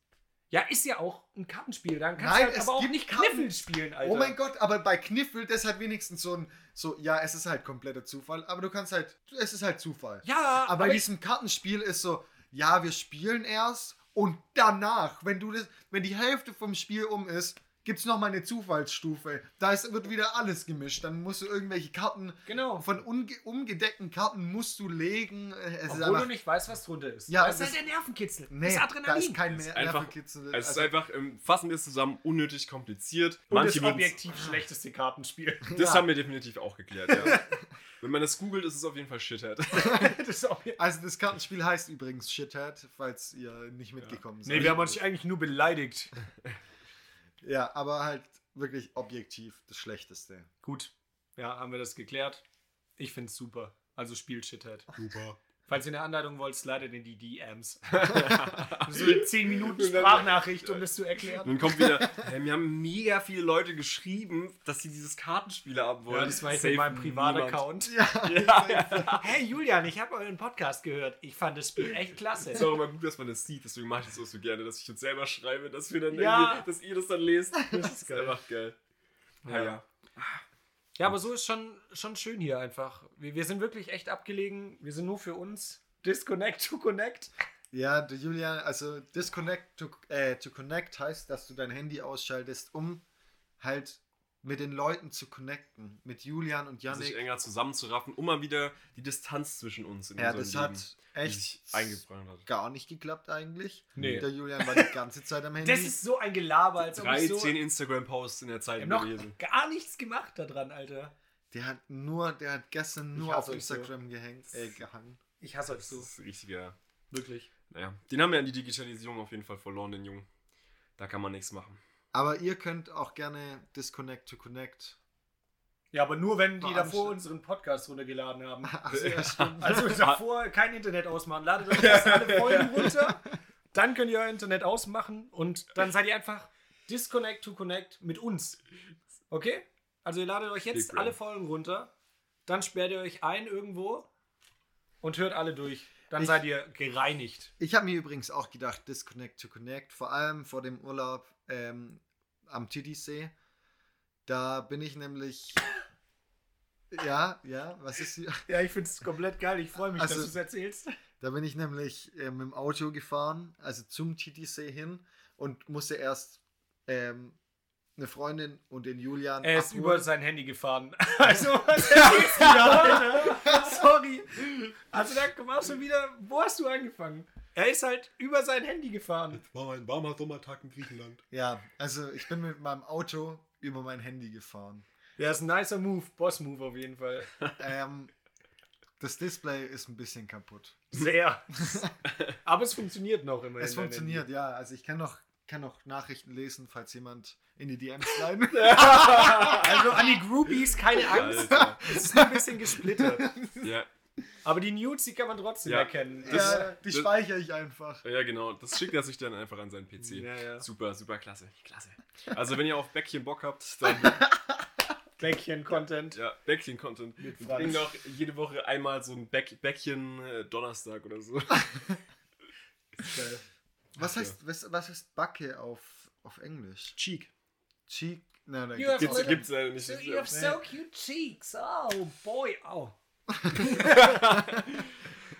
Ja, ist ja auch ein Kartenspiel. Dann kannst Nein, du halt es aber auch nicht Karten- Kniffel spielen, Alter. Oh mein Gott, aber bei Kniffel, das hat wenigstens so ein, so, ja, es ist halt kompletter Zufall, aber du kannst halt, es ist halt Zufall. Ja, Aber bei diesem Kartenspiel ist so, ja, wir spielen erst und danach, wenn du das, wenn die Hälfte vom Spiel um ist, gibt es nochmal eine Zufallsstufe. Da ist, wird wieder alles gemischt. Dann musst du irgendwelche Karten, genau. von unge umgedeckten Karten musst du legen. Es ist Obwohl einfach, du nicht weißt, was drunter ist. Ja, das ist das- halt der Nervenkitzel. nee, das da Adrenalin. ist kein Es ist Ner- einfach- Nervenkitzel. Es ist Also, einfach, ähm, fassen wir es zusammen, unnötig kompliziert. und das würden's- objektiv schlechteste Kartenspiel. Das Ja. haben wir definitiv auch geklärt, ja. Wenn man das googelt, ist es auf jeden Fall Shithead. das also das Kartenspiel heißt übrigens Shithead, falls ihr nicht mitgekommen seid. nee, wir haben uns eigentlich nur beleidigt. Ja, aber halt wirklich objektiv das Schlechteste. Gut. Ja, haben wir das geklärt. Ich find's super. Also spielt Shithead. Super. Falls ihr eine Anleitung wollt, slidet in die DMs. so eine 10 Minuten Sprachnachricht, um das zu erklären. Dann kommt wieder, hey, mir haben mega viele Leute geschrieben, dass sie dieses Kartenspiel haben wollen. Ja, das war jetzt Safe mit meinem. Privataccount. Ja, Hey Julian, ich habe euren Podcast gehört. Ich fand das Spiel echt klasse. Es ist auch immer gut, dass man das sieht, deswegen mache ich das auch so gerne, dass ich uns selber schreibe, dass wir dann Ja. dass ihr das dann lest. Das ist geil. einfach geil. Ja, Ja. Ja. Aber so ist schon, schon schön hier einfach. Wir, wir sind wirklich echt abgelegen. Wir sind nur für uns. Disconnect to connect. Ja, Julian, also disconnect to, äh, to connect heißt, dass du dein Handy ausschaltest, um halt mit den Leuten zu connecten. Mit Julian und Sich Yannick. enger zusammenzuraffen, um mal wieder die Distanz zwischen uns in Ja, das unserem Leben, hat die echt sich eingebrannt hat. gar nicht geklappt eigentlich. Nee. Der Julian war die ganze Zeit am Handy. Das ist so ein Gelaber, als ob ich so... 13 Instagram-Posts in der Zeit noch gelesen. gar nichts gemacht daran, Alter. der hat nur, der hat gestern nur auf euch so. Instagram gehängt, äh, gehangen. Ich hasse euch Das so. ist ein richtiger. Wirklich. Naja, den haben wir an die Digitalisierung auf jeden Fall verloren, den Jungen. Da kann man nichts machen. Aber ihr könnt auch gerne disconnect to connect. Ja, aber nur, wenn die davor unseren Podcast runtergeladen haben. Achso, ja. Also davor kein Internet ausmachen. Ladet euch erst alle Folgen runter. Dann könnt ihr euer Internet ausmachen und dann seid ihr einfach disconnect to connect mit uns. Okay? Also ihr ladet euch jetzt alle. Folgen runter, dann sperrt ihr euch ein irgendwo und hört alle durch. dann Ich- seid ihr gereinigt. Ich habe mir übrigens auch gedacht, Disconnect to Connect, vor allem vor dem Urlaub ähm, am Titisee. Da bin ich nämlich. Ja, ja, was ist hier? Ja, ich finde es komplett geil. Ich freue mich, Also- dass du es erzählst. Da bin ich nämlich äh, mit dem Auto gefahren, also zum Titisee hin und musste erst ähm, eine Freundin und den Julian. Er ist abholen. über sein Handy gefahren. Also, was erzählst du da? Sorry. Also, da war schon wieder. Wo hast du angefangen? Er ist halt über sein Handy gefahren. War ein warmer Sommertag in Griechenland. Ja, also ich bin mit meinem Auto über mein Handy gefahren. Der ist ein nicer Move. Boss-Move auf jeden Fall. Ähm, das Display ist ein bisschen kaputt. Sehr. Aber es funktioniert noch immer. Es funktioniert, ja. Also ich kann noch, kann noch Nachrichten lesen, falls jemand in die DMs schreiben. Also an die Groupies, keine Angst. Alter. Es ist ein bisschen gesplittert. Ja, Aber die Nudes, die kann man trotzdem Ja. erkennen. Das- ja, die das- speichere ich einfach. ja, genau. Das schickt er sich dann einfach an seinen PC. Ja, ja. Super, super klasse. Klasse. Also, wenn ihr auf Bäckchen Bock habt, dann Bäckchen-Content. ja, Bäckchen-Content. Wir bringen auch jede Woche einmal so ein Bäck Bäckchen äh, Donnerstag oder so. Geil. Was Ach, heißt, was, was heißt Backe auf, auf Englisch? Cheek. Cheek? Na, da You Gibt's, gibt's leider nicht. So, you have so cute cheeks. Oh, boy. Oh.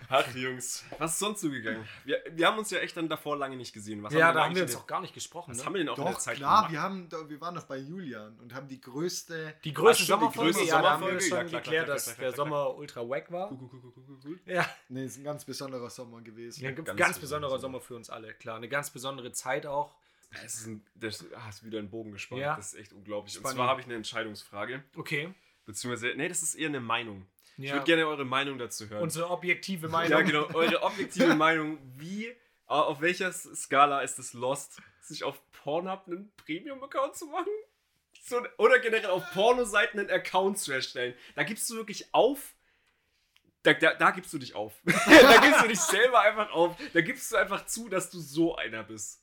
Ach, Jungs. Was ist sonst so gegangen? Wir, wir haben uns ja echt dann davor lange nicht gesehen. Was Ja, denn da haben wir uns auch gar nicht gesprochen. Was Ne? haben wir denn auch in der Doch, Zeit klar, gemacht? wir, haben, wir waren noch bei Julian und haben die größte. Die größte Sommerfolge, größte ja, da haben wir schon Ja, klar, geklärt, klar, dass der. Sommer ultra wack war. Cool, cool, cool, cool, cool, cool. Ja, Nee, ist ein ganz besonderer Sommer gewesen. ja ganz, Ganz ganz besonderer besonderer Sommer für uns alle, klar. Eine ganz besondere Zeit auch. Es ist, ein, das, ah, hast wieder einen Bogen gespannt. Ja. Das ist echt unglaublich. Und Spannend. zwar habe ich eine Entscheidungsfrage. Okay. Beziehungsweise, nee, das ist eher eine Meinung. Ich Ja. würde gerne eure Meinung dazu hören. Unsere objektive Meinung. ja, genau. Eure objektive Meinung. Wie, auf welcher Skala ist es lost, sich auf Pornhub einen Premium-Account zu machen? So, oder generell auf Pornoseiten einen Account zu erstellen. Da gibst du wirklich auf. Da, da, da gibst du dich auf. da gibst du dich selber einfach auf. Da gibst du einfach zu, dass du so einer bist.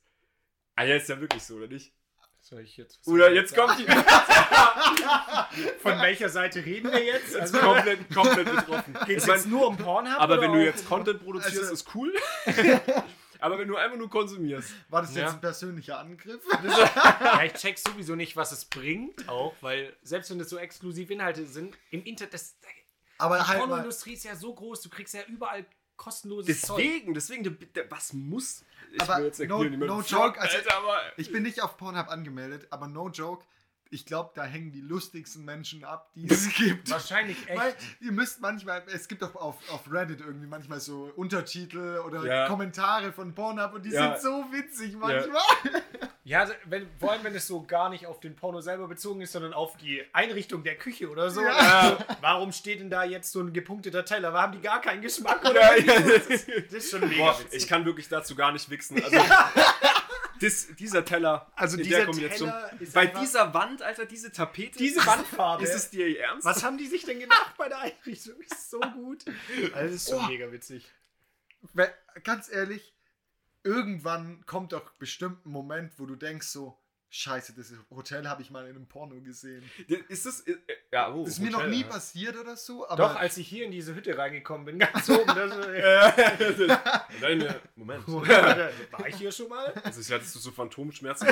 Ah, ja, ist ja wirklich so, oder nicht? Soll ich jetzt? Oder jetzt kommt die. Von welcher Seite reden wir jetzt? Also, komplett, komplett betroffen. geht es jetzt nur um Pornhub? aber oder wenn du jetzt Content produzierst, Also- ist cool. aber wenn du einfach nur konsumierst. War das Ja. jetzt ein persönlicher Angriff? Ja, ich check sowieso nicht, was es bringt, auch, weil selbst wenn es so exklusive Inhalte sind, im Internet, das, Aber die halt Pornoindustrie ist ja so groß, du kriegst ja überall kostenloses Zeug. Deswegen, deswegen, was muss. Ich Aber will jetzt no- erklären, no fragt, joke, also- Alter, aber. ich bin nicht auf Pornhub angemeldet, aber no joke, ich glaube, da hängen die lustigsten Menschen ab, die es gibt. Wahrscheinlich echt. Weil ihr müsst manchmal, es gibt auch auf, auf Reddit irgendwie manchmal so Untertitel oder Ja. Kommentare von Pornhub und die Ja. sind so witzig manchmal. Ja, also wenn, vor allem wenn es so gar nicht auf den Porno selber bezogen ist, sondern auf die Einrichtung der Küche oder so. Ja. Also, warum steht denn da jetzt so ein gepunkteter Teller? Haben die gar keinen Geschmack? Oder? Ja, ja. Das, ist, das ist schon mega Boah, witzig. ich kann wirklich dazu gar nicht wichsen. Also, dis, dieser Teller, Also in dieser der Kombination. Teller ist bei einfach- dieser Wand, Alter, diese Tapete. Diese Wandfarbe. Ist es dir ihr ernst? Was haben die sich denn gedacht bei der Einrichtung? Ist so gut. Also, das ist schon Oh. mega witzig. Ganz ehrlich, irgendwann kommt doch bestimmt ein Moment, wo du denkst so, Scheiße, das Hotel habe ich mal in einem Porno gesehen. Ist das. Ja, Das ist mir noch nie passiert oder so, aber Doch, als ich hier in diese Hütte reingekommen bin, ganz oben, das, äh, Moment. war ich hier schon mal? Also, ich hattest du so Phantomschmerzen.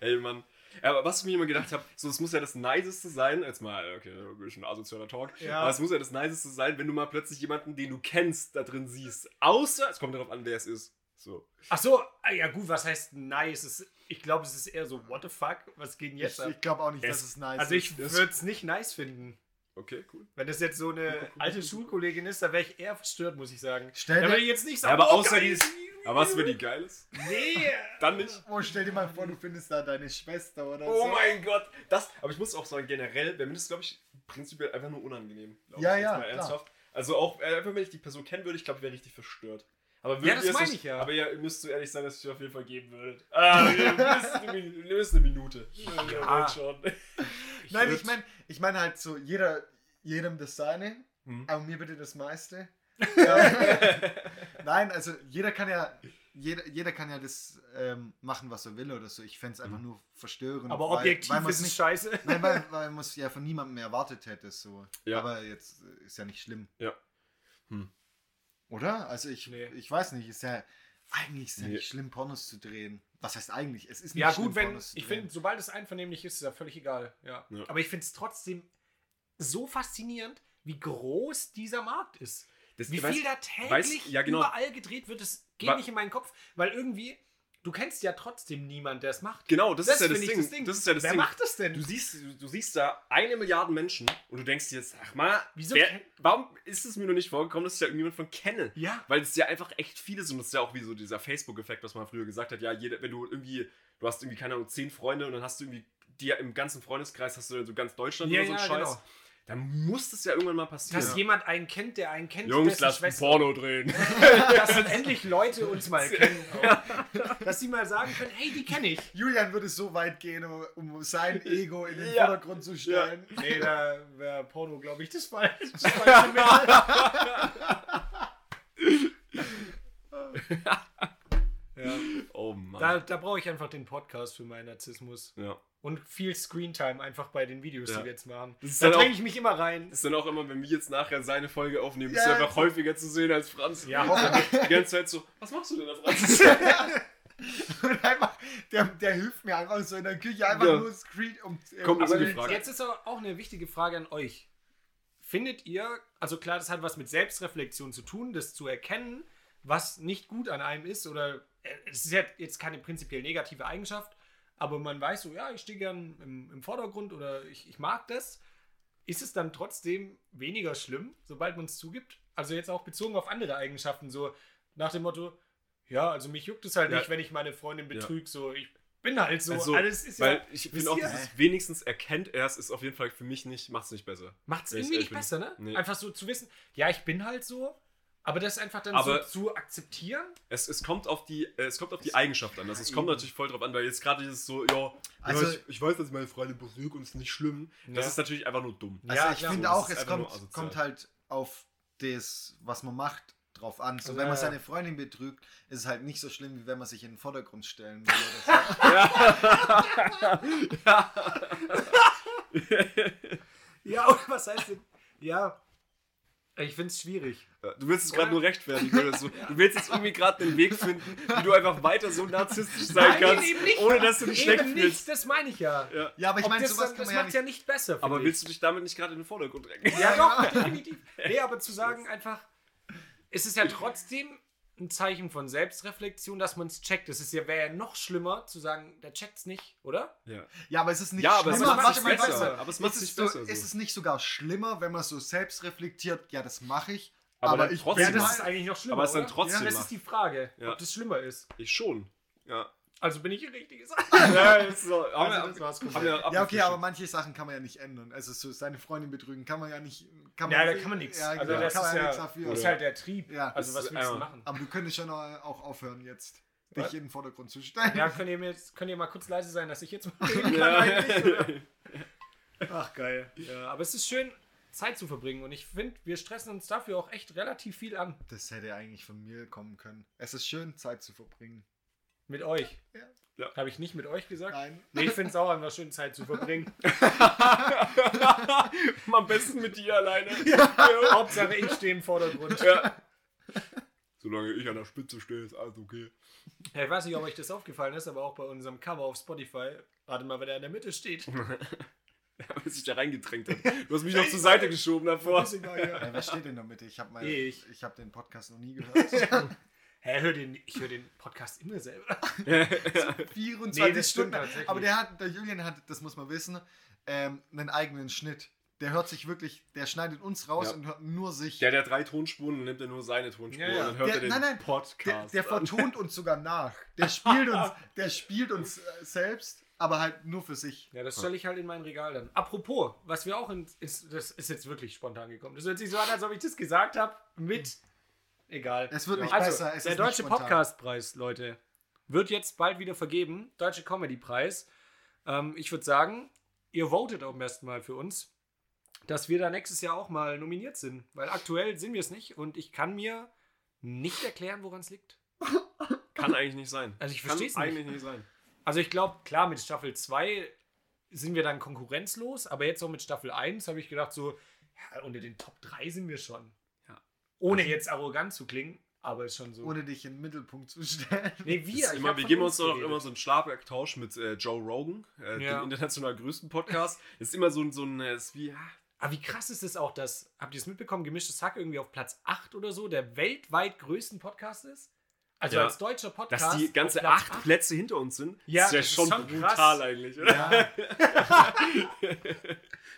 Ey, Mann. Aber was ich mir immer gedacht habe, so, es muss ja das Niceste sein, jetzt mal, okay, ein bisschen asozialer Talk, Ja. aber es muss ja das Niceste sein, wenn du mal plötzlich jemanden, den du kennst, da drin siehst. Außer, es kommt darauf an, wer es ist. So. Ach so, ah, ja gut, was heißt nice? Ich glaube, es ist eher so, what the fuck, was geht denn ich, jetzt ab? ich glaube auch nicht, dass Es- nice Also ich ist. würde es nicht nice finden. Okay, cool. Wenn das jetzt so eine alte Schulkollegin ist, da wäre ich eher verstört, muss ich sagen. Stell da dir- würde ich jetzt nicht Ja, sagen, aber oh, außer geil. die ist. Aber was, wenn die geil ist? Nee. Dann nicht. Oh, stell dir mal vor, du findest da deine Schwester oder Oh so. mein Gott. Das, aber ich muss auch sagen, generell wäre mir das, glaube ich, prinzipiell einfach nur unangenehm. Ja, ich, ja, Mal klar. ernsthaft. Also auch, äh, einfach wenn ich die Person kennen würde, ich glaube, ich wäre richtig verstört. Aber Ja, das meine ich ja. Aber ihr müsst so ehrlich sein, dass ich auf jeden Fall geben würdet. Ah, ihr müsst ihr müsst eine Minute. Ja. schon. Nein, würd- ich meine ich mein halt so, jeder, jedem das seine, Hm. aber mir bitte das meiste. Ja. Nein, also jeder kann ja, jeder, jeder kann ja das ähm, machen, was er will oder so. Ich fände es einfach nur verstörend. Aber weil- objektiv weil ist es nicht, scheiße. Nein, weil, weil man es ja von niemandem mehr erwartet hätte. So. Ja. Aber jetzt ist ja nicht schlimm. Hm. Oder? Also ich, Nee. ich weiß nicht, ist ja eigentlich ist ja Nee. nicht schlimm, Pornos zu drehen. Was heißt eigentlich? Es ist nicht Ja, schlimm, gut, wenn. Pornos zu Ich drehen. finde, sobald es einvernehmlich ist, ist ja völlig egal. Ja. Ja. Aber ich finde es trotzdem so faszinierend, wie groß dieser Markt ist. Das- Wie weißt- viel da täglich weißt- ja, genau. überall gedreht wird, das geht Wa- nicht in meinen Kopf, weil irgendwie, du kennst ja trotzdem niemand, der es macht. Genau, das, ist ja das Ding. ich Das ist ja das Wer Ding. macht das denn? Du siehst, du siehst da eine Milliarde Menschen und du denkst dir jetzt, ach mal, Wieso wer, warum ist es mir noch nicht vorgekommen, dass ich da irgendjemand von kenne? Ja. Weil es ja einfach echt viele sind. Das ist ja auch wie so dieser Facebook-Effekt, was man früher gesagt hat. Ja, jeder, wenn du irgendwie, du hast irgendwie, keine Ahnung, zehn Freunde und dann hast du irgendwie, die im ganzen Freundeskreis hast du dann so ganz Deutschland Ja, oder so einen ja, Scheiß. genau. Dann muss das ja irgendwann mal passieren. Dass jemand einen kennt, der einen kennt, Jungs, lasst ein Schwester- Porno drehen. Dass dann endlich Leute uns mal kennen. Auch. Dass sie mal sagen können, hey, die kenne ich. Julian würde so weit gehen, um, um sein Ego in den Ja. Vordergrund zu stellen. Nee, da wäre Porno, glaube ich, das falsche das falsche Mittel. Ja. Oh Mann. Da, da brauche ich einfach den Podcast für meinen Narzissmus. ja. Und viel Screentime einfach bei den Videos, Ja. die wir jetzt machen. Da dränge ich mich immer rein. Das ist dann auch immer, wenn wir jetzt nachher seine Folge aufnehmen, ist er einfach häufiger zu sehen als Franz. Ja, hoffentlich. Die ganze Zeit so, was machst du denn da, Franz? Und einfach, der, der hilft mir einfach so in der Küche einfach Ja. nur Screen um. äh, Kommt Aber Frage. jetzt ist aber auch eine wichtige Frage an euch. Findet ihr, also klar, das hat was mit Selbstreflexion zu tun, das zu erkennen, was nicht gut an einem ist oder es ist ja jetzt keine prinzipiell negative Eigenschaft, aber man weiß so, ja, ich stehe gern im, im Vordergrund oder ich, ich mag das. Ist es dann trotzdem weniger schlimm, sobald man es zugibt? Also jetzt auch bezogen auf andere Eigenschaften, so nach dem Motto, ja, also mich juckt es halt Ja. nicht, wenn ich meine Freundin Ja. betrüge, so ich bin halt so, Also, alles ist Weil ja, ich finde auch, dieses wenigstens erkennt er es, ist auf jeden Fall für mich nicht, macht es nicht besser. Macht es irgendwie nicht besser, ne? Nee. Einfach so zu wissen, ja, ich bin halt so, aber das einfach dann Aber- so zu akzeptieren. Es, es, kommt auf die, äh, es kommt auf die Eigenschaft an. Also es kommt natürlich voll drauf an, weil jetzt gerade dieses so, ja, Also- ja ich, ich weiß, dass ich meine Freundin besuche und es ist nicht schlimm. Das Ja. ist natürlich einfach nur dumm. Also Ja, ich finde So, das auch, es kommt, kommt halt auf das, was man macht, drauf an. So, Also, wenn man ja, seine ja. Freundin betrügt, ist es halt nicht so schlimm, wie wenn man sich in den Vordergrund stellen will. Oder Ja, oder was heißt denn? Ja, ich finde es schwierig. Ja, Du willst es gerade nur rechtfertigen. Oder so. Du willst jetzt irgendwie gerade den Weg finden, wie du einfach weiter so narzisstisch sein kannst, ohne dass du dich Eben schlecht fühlst. nicht, das meine ich ja. Ja. ja, aber ich meine, das sowas das man ja macht nicht. ja nicht besser. Aber finde willst du dich damit nicht gerade in den Vordergrund drängen? ich. Ja, doch, definitiv. Nee, aber zu sagen einfach, es ist ja trotzdem ein Zeichen von Selbstreflexion, dass man es checkt. Es ist ja, wäre ja noch schlimmer zu sagen, der checkt's nicht, oder? Ja. Ja, aber es ist nicht Ja, aber es schlimmer. nicht mal, besser. mal. Aber es macht's ist nicht so, besser so. Ist es nicht sogar schlimmer, wenn man so selbst reflektiert, ja, das mache ich, Aber aber, ich trotzdem Ja, das macht- ist eigentlich noch schlimmer. Aber es ist dann trotzdem Ja, das macht. ist die Frage, Ja. ob das schlimmer ist. Ich schon. Ja. Also bin ich Sache. ja ist so. Haben Also, wir, haben wir ja, okay, aber manche Sachen kann man ja nicht ändern. Also so seine Freundin betrügen kann man ja nicht. Kann Ja, da kann man nichts. Ja, also genau, das ist man ja dafür. das ist halt der Trieb. Ja. also was ist willst du machen? Aber du könntest schon auch aufhören jetzt, dich in den Vordergrund zu stellen. Ja, könnt ihr, mir jetzt, könnt ihr mal kurz leise sein, dass ich jetzt mal reden kann? Ach, geil. Ja, aber es ist schön, Zeit zu verbringen und ich finde, wir stressen uns dafür auch echt relativ viel an. Das hätte eigentlich von mir kommen können. Es ist schön, Zeit zu verbringen. Mit euch. Ja. Ja. Habe ich nicht mit euch gesagt? Nein. Nee, ich finde es auch einfach schön, Zeit zu verbringen. Am besten mit dir alleine. Hauptsache, ich stehe im Vordergrund. Ja. Solange ich an der Spitze stehe, ist alles okay. Ja, ich weiß nicht, ob euch das aufgefallen ist, aber auch bei unserem Cover auf Spotify. Warte mal, wer da in der Mitte steht. Weil sich da reingedrängt hat. Du hast mich noch zur Seite geschoben davor. Ja. Ja, wer steht in der Mitte? Ich habe mal, Ich. ich habe den Podcast noch nie gehört. Hä, hör den, ich höre den Podcast immer selber. 24 Nee, Stunden. Aber der hat, der Julian hat, das muss man wissen, ähm, einen eigenen Schnitt. Der hört sich wirklich, der schneidet uns raus Ja. und hört nur sich. Der hat ja drei Tonspuren und nimmt er nur seine Tonspuren. Ja, ja. Und dann hört Der- er den nein, nein, Podcast. der, der vertont uns sogar nach. Der spielt uns, der spielt uns äh, selbst, aber halt nur für sich. Ja, das stelle ich halt in mein Regal dann. Apropos, was wir auch in, ist, das ist jetzt wirklich spontan gekommen. Das hört sich so an, als ob ich das gesagt habe, mit. Egal. Es wird nicht also, besser. Es der ist Deutsche. Podcastpreis, Leute, wird jetzt bald wieder vergeben. Deutsche Comedy-Preis. Ähm, ich würde sagen, ihr votet auch am besten mal für uns, dass wir da nächstes Jahr auch mal nominiert sind. Weil aktuell sind wir es nicht und ich kann mir nicht erklären, woran es liegt. Kann eigentlich nicht sein. Also ich Kann versteh's nicht. eigentlich nicht sein. Also ich glaube, klar, mit Staffel 2 sind wir dann konkurrenzlos, aber jetzt auch mit Staffel 1 habe ich gedacht, so, ja, unter den Top 3 sind wir schon. Ja. Ohne jetzt arrogant zu klingen, aber ist schon so. Ohne dich in den Mittelpunkt zu stellen. nee, wir. Immer, wir geben uns doch immer so einen Schlagabtausch mit äh, Joe Rogan, äh, Ja. dem international größten Podcast. Ist immer so ein, so ein äh, ist wie, ah, Aber wie krass ist es auch, dass, habt ihr es mitbekommen, gemischtes Hack irgendwie auf Platz 8 oder so, der weltweit größten Podcast ist? Also Ja. als deutscher Podcast. dass die ganze acht acht? Plätze hinter uns sind. Ja, ist ja das ist schon, schon brutal krass. eigentlich, oder? Ja.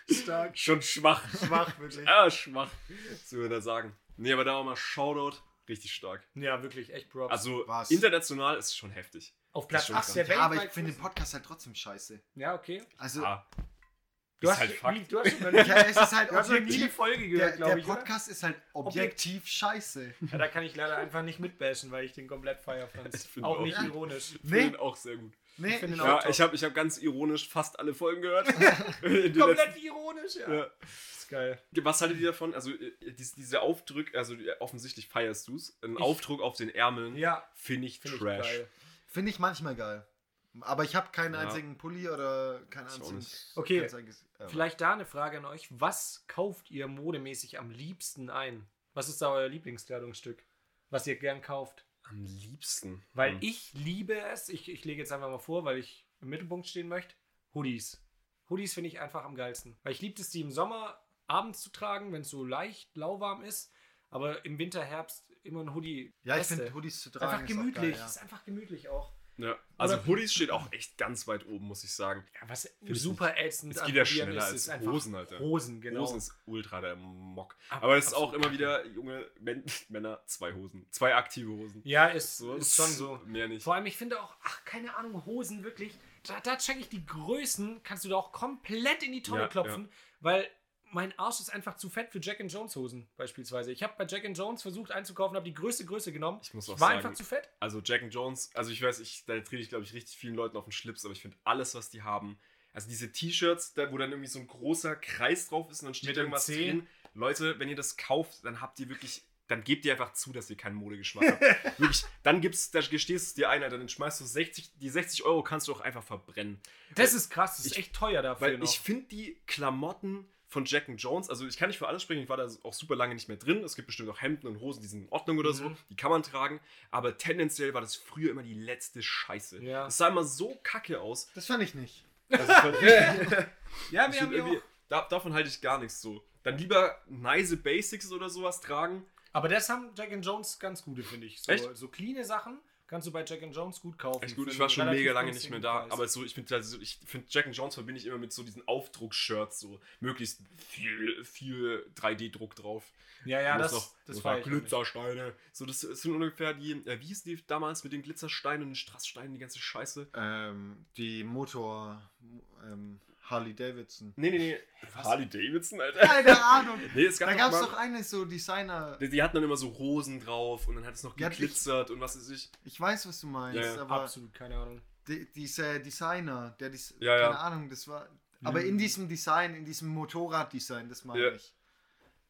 Stark. Schon schwach. Schwach, wirklich. Ah, schwach. So würde ich sagen. Nee, aber da auch mal Shoutout. Richtig stark. Ja, wirklich, echt Props. Also Was? international ist schon heftig. auf Platz ist schon 8 krass. der Ja, weltweit aber ich finde den Podcast halt trotzdem scheiße. Ja, okay. Also, Ah, Du ist hast, halt wie, Fakt. du hast schon ja, es ist halt Du hast noch nie objektiv. Folge Der, gehört, der glaube ich. oder? Podcast ist halt objektiv scheiße. Ja, da kann ich leider einfach nicht mitbashen, weil ich den komplett feier fand. Ich finde Auch auch. nicht Ja. ironisch. ich Nee. finde ihn auch sehr gut. Nee, finde ich- auch Ja, ich habe ich hab ganz ironisch fast alle Folgen gehört. In den Komplett ironisch, ja. letzten- ja. Ist geil. Was haltet ihr davon? Also, äh, diese, diese Aufdrücke, also äh, offensichtlich feierst du es. Ein Ich- Aufdruck auf den Ärmeln Ja, finde ich finde ich Trash. geil. Finde ich manchmal geil. Aber ich habe keinen Ja. einzigen Pulli oder keinen einzigen. Okay, kein einziges- äh, Vielleicht da eine Frage an euch. Was kauft ihr modemäßig am liebsten ein? Was ist da euer Lieblingskleidungsstück? Was ihr gern kauft? Am liebsten. Weil Hm. ich liebe es, ich, ich lege jetzt einfach mal vor, weil ich im Mittelpunkt stehen möchte, Hoodies. Hoodies finde ich einfach am geilsten. Weil ich liebe es, die im Sommer abends zu tragen, wenn es so leicht lauwarm ist. Aber im Winter, Herbst immer ein Hoodie. Ja, ich finde Hoodies zu Ist tragen. einfach ist auch gemütlich. Geil, ja. Ist einfach gemütlich auch. Ja. Also Oder- Hoodies steht auch echt ganz weit oben, muss ich sagen. Ja, was ich super ätzend Es geht ja schneller ist, als ist einfach Hosen, Alter. Hosen, genau. Hosen ist ultra der Mock. Ab- Aber es ist auch immer wieder, junge Män Männer, zwei Hosen. Zwei aktive Hosen. ja, ist, So, ist schon so. Mehr nicht. Vor allem, ich finde auch, ach, keine Ahnung, Hosen wirklich, da, da check ich die Größen, kannst du da auch komplett in die Tonne Ja, klopfen, weil mein Arsch ist einfach zu fett für Jack and Jones Hosen beispielsweise. Ich habe bei Jack and Jones versucht einzukaufen, habe die größte Größe genommen. Ich muss auch war sagen, einfach zu fett. Also Jack and Jones, also ich weiß, ich, da trete ich, glaube ich, richtig vielen Leuten auf den Schlips, aber ich finde alles, was die haben, also diese T-Shirts, da, wo dann irgendwie so ein großer Kreis drauf ist und dann steht Mit irgendwas C. drin. Leute, wenn ihr das kauft, dann habt ihr wirklich, dann gebt ihr einfach zu, dass ihr keinen Modegeschmack habt. wirklich, dann gibt's, da gestehst du dir ein, Alter, dann schmeißt du 60, die 60 Euro kannst du auch einfach verbrennen. Das ist krass, das ist ich- echt teuer dafür Weil noch. ich finde die Klamotten von Jack and Jones, also ich kann nicht für alles sprechen, ich war da auch super lange nicht mehr drin. Es gibt bestimmt auch Hemden und Hosen, die sind in Ordnung oder so, Mhm. die kann man tragen. Aber tendenziell war das früher immer die letzte Scheiße. Ja. Das sah immer so kacke aus. Das fand ich nicht. Also ich fand- ja, ich wir haben ja irgendwie, da, davon halte ich gar nichts so. Dann lieber nice Basics oder sowas tragen. Aber das haben Jack and Jones ganz gute, finde ich. So, Echt? so cleane Sachen kannst du bei Jack and Jones gut kaufen. Echt gut, ich war schon mega lange nicht mehr da. Preis. Aber so, ich finde also, ich find Jack and Jones verbinde ich immer mit so diesen Aufdruckshirts, so möglichst viel, viel 3D-Druck drauf. ja, ja, das, noch, das nicht. Glittersteine. So, das sind ungefähr die, äh, wie hießen die damals mit den Glitzersteinen und den Strasssteinen, die ganze Scheiße? Ähm, die Motor ähm, Harley Davidson. Nee, nee, nee. Harley Davidson, Alter. Keine Ahnung. Nee, es gab Da gab es doch eine so Designer. Die, die hatten dann immer so Rosen drauf und dann hat es noch geglitzert und was weiß ich. Ich weiß, was du meinst, Ja, ja. aber Absolut, keine Ahnung. die, dieser Designer, der Dis Ja, ja. keine Ahnung, das war. Aber in diesem Design, in diesem Motorraddesign, das meine Ja. ich.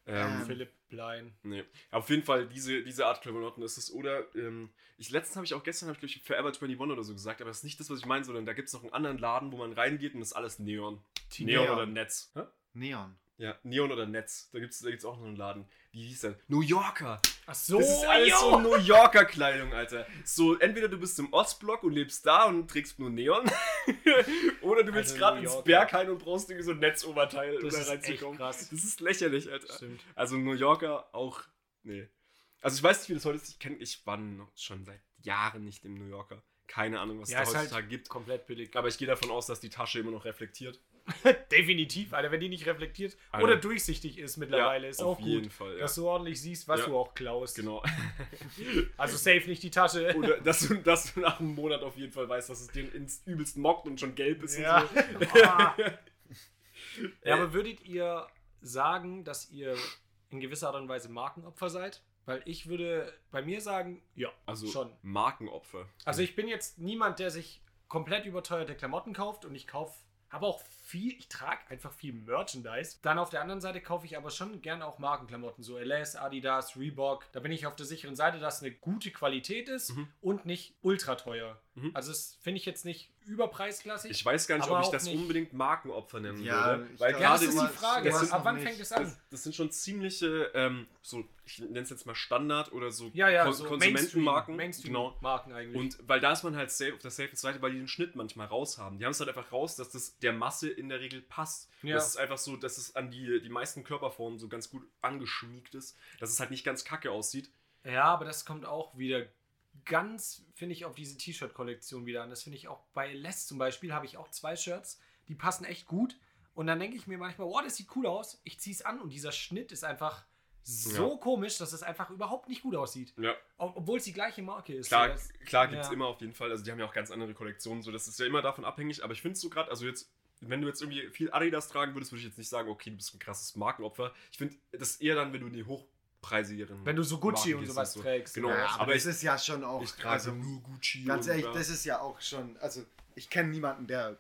Ähm, Ähm, Philipp Blein. Nee. Auf jeden Fall diese, diese Art Klamotten ist es. Oder, ähm, ich letztens habe ich auch gestern, habe ich glaube ich Forever 21 oder so gesagt, aber das ist nicht das, was ich meine, sondern da gibt es noch einen anderen Laden, wo man reingeht und das ist alles Neon. Neon, Neon. oder Netz. Hä? Neon. Ja, Neon oder Netz. Da gibt es da gibt's auch noch einen Laden. Wie hieß der? New Yorker. Ach so, Das ist alles so New Yorker Kleidung, Alter. So, entweder du bist im Ostblock und lebst da und trägst nur Neon, oder du willst Also gerade ins. Berghain und brauchst irgendwie so ein Netzoberteil, um Das da ist echt reinzukommen. krass. Das ist lächerlich, Alter. Stimmt. Also New Yorker auch, nee. Also ich weiß nicht, wie das heute ist. Ich, kenn, ich war noch schon seit Jahren nicht im New Yorker. Keine Ahnung, was Ja, es ist da halt heutzutage gibt. komplett billig. Aber ich gehe davon aus, dass die Tasche immer noch reflektiert. Definitiv, Alter, wenn die nicht reflektiert Alter. oder durchsichtig ist mittlerweile, ist auf auch jeden gut. Fall, ja. Dass du ordentlich siehst, was Ja. du auch klaust. Genau. Also safe nicht die Tasche. Oder dass du, dass du nach einem Monat auf jeden Fall weißt, dass es den ins übelst mockt und schon gelb ist Ja. und so. Ja, aber würdet ihr sagen, dass ihr in gewisser Art und Weise Markenopfer seid? Weil ich würde bei mir sagen, ja, Also schon. Markenopfer. Also ich bin jetzt niemand, der sich komplett überteuerte Klamotten kauft und ich kaufe, habe auch viel, ich trage einfach viel Merchandise. Dann auf der anderen Seite kaufe ich aber schon gerne auch Markenklamotten, so LS, Adidas, Reebok. Da bin ich auf der sicheren Seite, dass eine gute Qualität ist Mhm. und nicht ultra teuer. Mhm. Also das finde ich jetzt nicht überpreisklassig. Ich weiß gar nicht, ob ich das nicht- unbedingt Markenopfer nennen Ja, würde. Weil ja, das gerade ist die Frage. sowas Ab wann nicht. fängt es an? das, das sind schon ziemliche, ähm, so, ich nenne es jetzt mal Standard oder so, ja, ja, Kon so Konsumentenmarken. Mainstream, genau. Mainstream-Marken eigentlich. Und weil da ist man halt safe, auf der safen Seite, weil die den Schnitt manchmal raus haben. Die haben es halt einfach raus, dass das der Masse in der Regel passt. Ja. Das ist einfach so, dass es an die, die meisten Körperformen so ganz gut angeschmiegt ist, dass es halt nicht ganz kacke aussieht. Ja, aber das kommt auch wieder ganz, finde ich, auf diese T-Shirt-Kollektion wieder an. Das finde ich auch bei Les zum Beispiel, habe ich auch zwei Shirts, die passen echt gut. Und dann denke ich mir manchmal, wow, das sieht cool aus. Ich ziehe es an und dieser Schnitt ist einfach so Ja. komisch, dass es einfach überhaupt nicht gut aussieht. Ja. Ob- Obwohl es die gleiche Marke ist. Klar, das- klar gibt es ja. immer auf jeden Fall. Also die haben ja auch ganz andere Kollektionen, so das ist ja immer davon abhängig. Aber ich finde es so gerade, also jetzt, wenn du jetzt irgendwie viel Adidas tragen würdest, würde ich jetzt nicht sagen, okay, du bist ein krasses Markenopfer. Ich finde das eher dann, wenn du in die hochpreisigeren. Wenn du so Gucci Marken und sowas so. trägst. Genau? Ja, aber aber ich- das ist ja schon auch. Ich trage also, nur Gucci. ganz und ehrlich, das ist ja auch schon. Also, ich kenne niemanden, der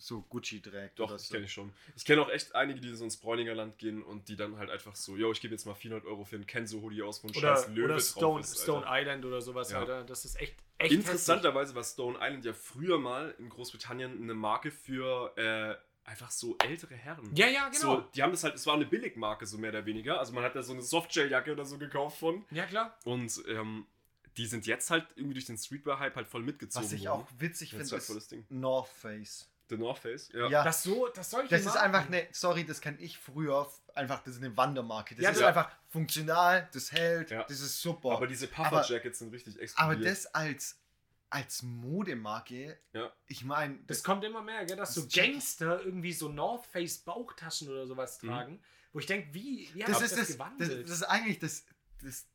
so Gucci trägt. Doch, das so. kenne ich schon. Ich kenne auch echt einige, die so ins Bräuninger Land gehen und die dann halt einfach so, yo, ich gebe jetzt mal 400 Euro für einen Kenzo-Hoodie aus, wo ein Oder, scheiß Löwe oder Stone, ist, Stone. Island oder sowas, Ja. Alter. Das ist echt, echt Interessanterweise war Stone Island ja früher mal in Großbritannien eine Marke für äh, einfach so ältere Herren. Ja, ja, genau. So, die haben das halt, es war eine Billigmarke, so mehr oder weniger. Also man hat da so eine Softshell-Jacke oder so gekauft von. Ja, klar. Und ähm, die sind jetzt halt irgendwie durch den Streetwear-Hype halt voll mitgezogen. Was ich worden. auch witzig finde, halt ist das Ding. North Face. The North Face, ja. Ja. Das so, das solche Das ist einfach eine, sorry, das kann ich früher einfach, das ist eine Wandermarke. Das Ja, ist ja. einfach funktional, das hält, Ja. das ist super. Aber diese Aber- Puffer-Jackets sind richtig explodiert. Aber das als, als Modemarke, Ja. ich meine, Das kommt immer mehr, gell, dass so Das. Gangster irgendwie so North Face Bauchtaschen oder sowas Mhm. tragen, wo ich denke, wie, wie hat das ist das, das, gewandelt? das ist eigentlich das, das,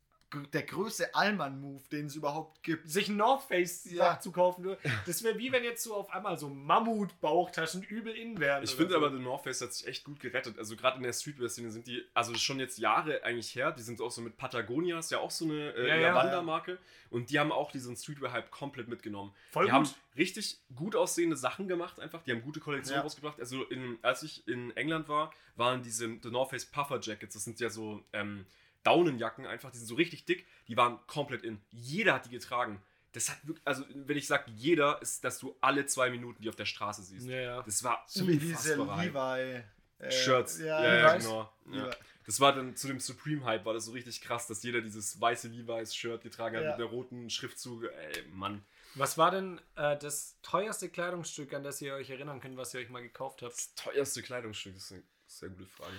der größte Allmann-Move, den es überhaupt gibt. sich ein North Face Ja. zu kaufen, nur- das wäre wie wenn jetzt so auf einmal so Mammut-Bauchtaschen übel in wären. Ich finde so. aber, The North Face hat sich echt gut gerettet. Also gerade in der Streetwear-Szene sind die, also schon jetzt Jahre eigentlich her, die sind auch so mit Patagonia, ist ja auch so eine äh, Ja, ja. Wandermarke. Und die haben auch diesen Streetwear-Hype komplett mitgenommen. Voll die gut. haben richtig gut aussehende Sachen gemacht einfach. Die haben gute Kollektionen Ja. rausgebracht. Also in, als ich in England war, waren diese The North Face Puffer Jackets, das sind ja so ähm, Daunenjacken einfach, die sind so richtig dick, die waren komplett in. Jeder hat die getragen. Das hat wirklich, also wenn ich sage jeder, ist, dass du alle zwei Minuten die auf der Straße siehst. Ja, ja. Das war So wie diese. Levi. äh, Shirts. Ja, Ja, ja, genau. Ja. Das war dann zu dem Supreme-Hype, war das so richtig krass, dass jeder dieses weiße Levi's-Shirt getragen hat Ja. mit der roten Schriftzug. Ey, Mann. Was war denn äh, das teuerste Kleidungsstück, an das ihr euch erinnern könnt, was ihr euch mal gekauft habt? Das teuerste Kleidungsstück, das ist eine sehr gute Frage.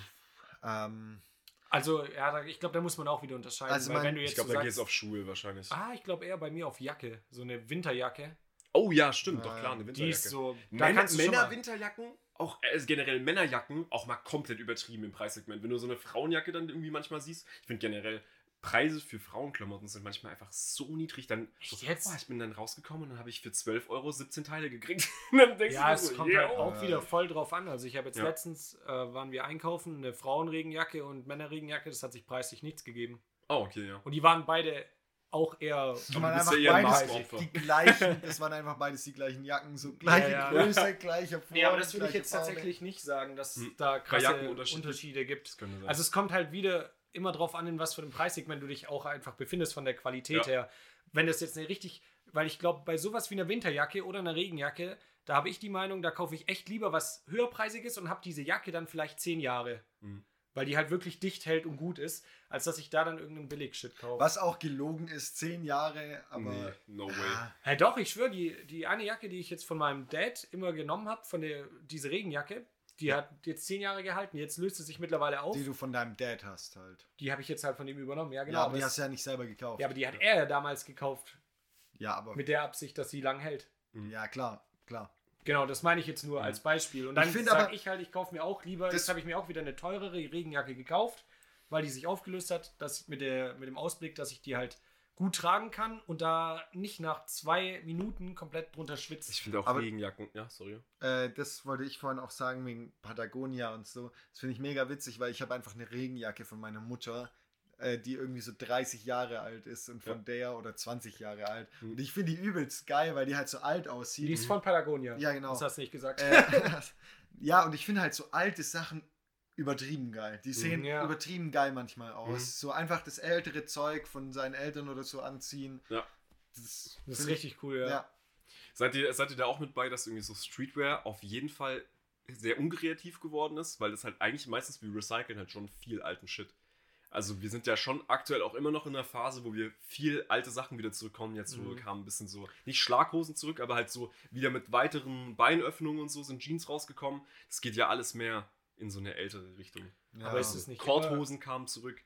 Ähm, Also, ja, da, ich glaube, da muss man auch wieder unterscheiden. Also weil man- wenn du Ich jetzt glaube, so da geht es auf Schuhe wahrscheinlich. Ah, ich glaube eher bei mir auf Jacke. So eine Winterjacke. Oh ja, stimmt, Ja, doch klar, eine Die Winterjacke. ist so. Da Männer, mal- Männer-Winterjacken, auch äh, generell Männerjacken, auch mal komplett übertrieben im Preissegment. Wenn du so eine Frauenjacke dann irgendwie manchmal siehst, ich finde generell Preise für Frauenklamotten sind manchmal einfach so niedrig. Dann Echt so, jetzt? boah, ich bin dann rausgekommen und dann habe ich für 12 Euro 17 Teile gekriegt. Und dann denkst Ja, du es so, kommt yeah. halt auch Ja. wieder voll drauf an. Also ich habe jetzt Ja. letztens, äh, waren wir einkaufen, eine Frauenregenjacke und Männerregenjacke, das hat sich preislich nichts gegeben. Oh, okay, ja. Und die waren beide auch eher... das waren einfach ja beides die gleichen, das waren einfach beides die gleichen Jacken, so gleiche Ja, ja. Größe, gleicher Form. Nee, aber das würde ich jetzt Farbe. tatsächlich nicht sagen, dass Hm. da krasse Jacken unterschiedlich. Unterschiede gibt. Das könnte sein. Also es kommt halt wieder immer drauf an, in was für einem Preissegment du dich auch einfach befindest von der Qualität Ja. her. Wenn das jetzt eine richtig, weil ich glaube, bei sowas wie einer Winterjacke oder einer Regenjacke, da habe ich die Meinung, da kaufe ich echt lieber was höherpreisiges und habe diese Jacke dann vielleicht zehn Jahre. Mhm. Weil die halt wirklich dicht hält und gut ist, als dass ich da dann irgendeinen Billigshit kaufe. Was auch gelogen ist, zehn Jahre, aber. nee, no way. Ah, Hey, doch, ich schwöre, die, die eine Jacke, die ich jetzt von meinem Dad immer genommen habe, von der, diese Regenjacke, die hat jetzt zehn Jahre gehalten. Jetzt löst sie sich mittlerweile auf. die du von deinem Dad hast halt. Die habe ich jetzt halt von ihm übernommen. Ja, genau. ja, aber die hast du ja nicht selber gekauft. ja, aber die hat er ja damals gekauft. Ja, aber. Mit der Absicht, dass sie lang hält. ja, klar, klar. Genau, das meine ich jetzt nur als Beispiel. Und dann sage ich halt, ich kaufe mir auch lieber, jetzt habe ich mir auch wieder eine teurere Regenjacke gekauft, weil die sich aufgelöst hat, dass mit, der, mit dem Ausblick, dass ich die halt gut tragen kann und da nicht nach zwei Minuten komplett drunter schwitze. Ich finde auch Aber- Regenjacken. Ja, sorry. Äh, das wollte ich vorhin auch sagen wegen Patagonia und so. Das finde ich mega witzig, weil ich habe einfach eine Regenjacke von meiner Mutter, äh, die irgendwie so 30 Jahre alt ist und von Ja. der oder 20 Jahre alt. Mhm. Und ich finde die übelst geil, weil die halt so alt aussieht. die ist von Patagonia. Ja, genau. Das hast du nicht gesagt. äh, ja, und ich finde halt so alte Sachen übertrieben geil. Die sehen Mhm, ja. übertrieben geil manchmal aus. Mhm. So einfach das ältere Zeug von seinen Eltern oder so anziehen. Ja. Das, das ist find ich- richtig cool, ja. Ja. Seid ihr, seid ihr da auch mit bei, dass irgendwie so Streetwear auf jeden Fall sehr unkreativ geworden ist? Weil das halt eigentlich meistens wie Recyceln halt schon viel alten Shit. Also wir sind ja schon aktuell auch immer noch in einer Phase, wo wir viel alte Sachen wieder zurückkommen. Jetzt Mhm. so kam ein bisschen so, nicht Schlaghosen zurück, aber halt so wieder mit weiteren Beinöffnungen und so sind Jeans rausgekommen. Das geht ja alles mehr in so eine ältere Richtung. Ja. Aber ist es nicht Korthosen kamen zurück.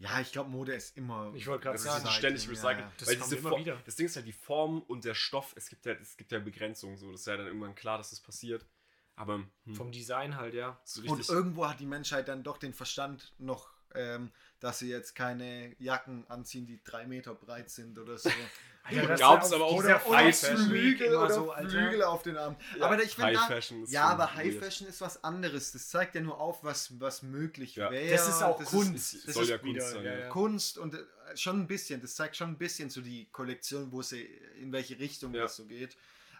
Ja, ich glaube, Mode ist immer. Ich wollte gerade sagen, ständig recycelt. ja. Das weil kommt diese immer Form- wieder. Das Ding ist halt die Form und der Stoff. Es gibt ja, es gibt ja Begrenzungen. So. Das ist ja dann irgendwann klar, dass das passiert. Aber hm, Vom Design halt, ja. so Und irgendwo hat die Menschheit dann doch den Verstand noch, ähm, dass sie jetzt keine Jacken anziehen, die drei Meter breit sind oder so. Alter, das Gab's ist ja aber auch dieser oder High Fashion Flügel immer oder so, Alter. Flügel auf den Arm. Ja, aber ich finde High da, Fashion ist ja, aber High weird. Fashion ist was anderes. Das zeigt ja nur auf, was, was möglich Ja. wäre. Das ist auch Das Kunst. das soll ist ja Kunst sein. ja. Kunst und äh, schon ein bisschen. Das zeigt schon ein bisschen so die Kollektion, wo sie in welche Richtung Ja. das so geht.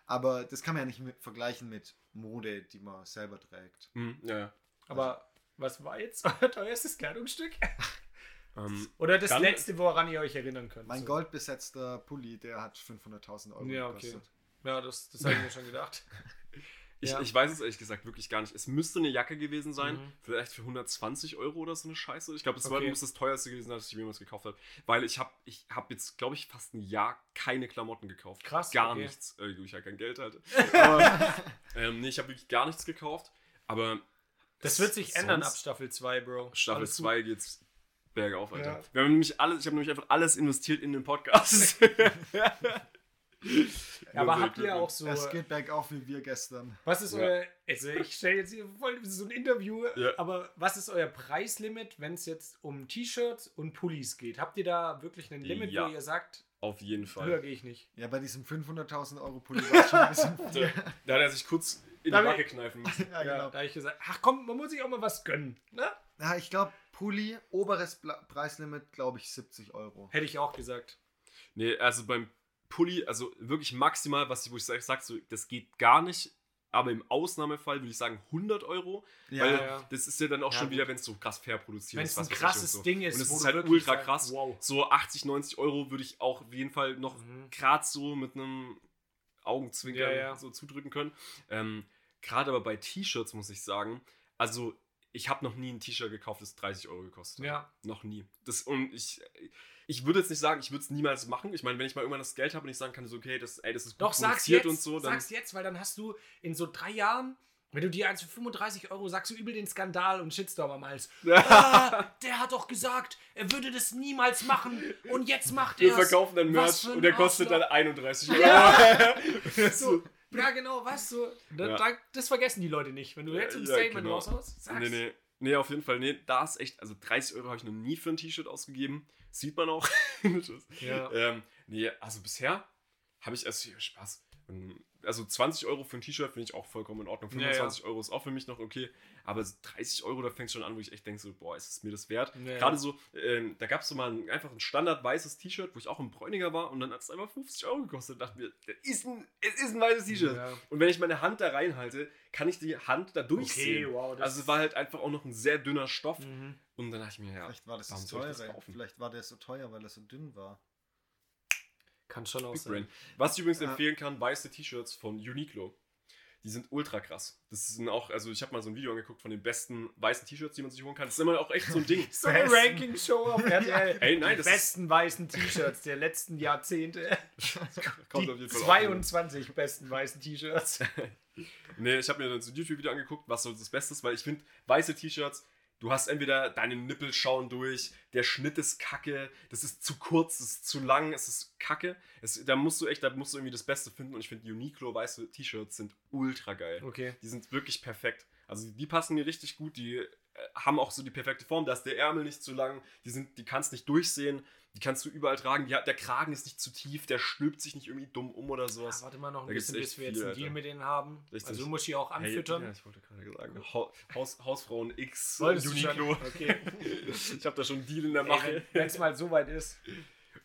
Aber das kann man ja nicht mit, vergleichen mit Mode, die man selber trägt. Hm, ja, ja. Aber was war jetzt euer teuerstes Kleidungsstück? Ähm, Oder das letzte, woran ihr euch erinnern könnt? Mein So. goldbesetzter Pulli, der hat 500.000 Euro Ja, okay. gekostet. Ja, das, das habe ich mir schon gedacht. ich, Ja. ich weiß es ehrlich gesagt wirklich gar nicht. Es müsste eine Jacke gewesen sein. Mhm. Vielleicht für 120 Euro oder so eine Scheiße. Ich glaube, das war Okay. muss das teuerste gewesen sein, das ich jemals gekauft habe. Weil ich habe ich hab jetzt, glaube ich, fast ein Jahr keine Klamotten gekauft. Krass, Gar okay. nichts. Äh, ich habe kein Geld halt. Aber, ähm, nee, ich habe wirklich gar nichts gekauft. Aber Das wird sich ändern ab sonst- Staffel 2, Bro. Staffel Alles gut. 2 geht's bergauf, Alter. Ja. Wir haben nämlich alles, ich habe nämlich einfach alles investiert in den Podcast. Ja, aber habt ihr auch so. Es geht bergauf wie wir gestern. Was ist Ja. euer. Also, ich stelle jetzt hier voll so ein Interview, Ja. aber was ist euer Preislimit, wenn es jetzt um T-Shirts und Pullis geht? Habt ihr da wirklich ein Limit, Ja. wo ihr sagt, Auf jeden höher Fall. gehe ich nicht? Ja, bei diesem 500.000 Euro Pulli war es schon ein bisschen Da, da hat er sich kurz in die Damit- Backe kneifen müssen. ja, genau. da habe ich gesagt, ach komm, man muss sich auch mal was gönnen. Ne? Ja, ich glaube, Pulli, oberes Preislimit, glaube ich, 70 Euro. Hätte ich auch gesagt. Nee, also beim Pulli, also wirklich maximal, was ich, wo ich sage, sag, so, das geht gar nicht. Aber im Ausnahmefall würde ich sagen 100 Euro. Ja, weil ja. das ist ja dann auch Ja, schon gut. wieder, wenn es so krass fair produziert Wenn ist. es ein krasses und so. Ding ist, Und es ist halt ultra sagst, krass. Wow. So 80, 90 Euro würde ich auch auf jeden Fall noch Mhm. gerade so mit einem Augenzwinkern Ja, ja. so zudrücken können. Ähm, gerade aber bei T-Shirts muss ich sagen, also ich habe noch nie ein T-Shirt gekauft, das 30 Euro gekostet hat. Ja. Noch nie. Das, und ich, ich würde jetzt nicht sagen, ich würde es niemals machen. Ich meine, wenn ich mal irgendwann das Geld habe und ich sagen kann, so, okay, das, ey, das ist gut Doch, sag's jetzt, und so, dann. sag's jetzt, weil dann hast du in so drei Jahren, wenn du dir eins für 35 Euro sagst, du übel den Skandal und Shitstorm am Hals. ah, der hat doch gesagt, er würde das niemals machen und jetzt macht wir er verkaufen dann Merch und der kostet dann Arschloch. 31 Euro. So, ja, genau, weißt du, da, Ja. da, das vergessen die Leute nicht. Wenn du jetzt ein Ja, Statement genau. raushaust, sag's. Nee, nee. Nee, auf jeden Fall. Nee, da ist echt, also 30 Euro habe ich noch nie für ein T-Shirt ausgegeben. Sieht man auch. Ja. ähm, nee, also bisher habe ich also ja, Spaß. Ähm, Also 20 Euro für ein T-Shirt finde ich auch vollkommen in Ordnung. Ja, ja. 25 Euro ist auch für mich noch okay. Aber so 30 Euro, da fängt es schon an, wo ich echt denke, so, boah, ist es mir das wert? Ja, ja. Gerade so, ähm, da gab es so mal ein, einfach ein standard weißes T-Shirt, wo ich auch im Bräuniger war und dann hat es einfach 50 Euro gekostet. Und dachte mir, das ist ein, es ist ein weißes T-Shirt. Ja. Und wenn ich meine Hand da reinhalte, kann ich die Hand da durchsehen. Okay, wow, also es war halt einfach auch noch ein sehr dünner Stoff. Mhm. Und dann dachte ich mir, ja, Vielleicht war das warum das soll ich das? Vielleicht war der so teuer, weil er so dünn war. Kann schon auch Big sein. Brain. Was ich übrigens Ja. empfehlen kann, weiße T-Shirts von Uniqlo. Die sind ultra krass. Das sind auch, also ich habe mal so ein Video angeguckt von den besten weißen T-Shirts, die man sich holen kann. Das ist immer auch echt so ein Ding. So eine. Ranking-Show auf RTL. Ey, nein, die das besten weißen T-Shirts der letzten Jahrzehnte. kommt die auf jeden Fall auch. 22 besten weißen T-Shirts. Nee, ich habe mir dann so ein YouTube-Video angeguckt, was so das Beste ist, weil ich finde, weiße T-Shirts, du hast entweder deine Nippel schauen durch, der Schnitt ist kacke, das ist zu kurz, das ist zu lang, es ist kacke. Es, da musst du echt, da musst du irgendwie das Beste finden und ich finde, Uniqlo weiße T-Shirts sind ultra geil. Okay. Die sind wirklich perfekt. Also die passen mir richtig gut, die haben auch so die perfekte Form, da ist der Ärmel nicht zu lang, die, sind, die kannst nicht durchsehen, die kannst du überall tragen, die, der Kragen ist nicht zu tief, der stülpt sich nicht irgendwie dumm um oder Ja, sowas. warte mal noch ein Da bisschen, bis wir jetzt viel, einen Deal Alter. mit denen haben. Richtig. Also du musst die auch Hey, anfüttern. ja, ich wollte gerade sagen, ha Haus, Hausfrauen X, schon? Uniqlo. Okay. ich habe da schon einen Deal in der Mache. wenn es mal so weit ist,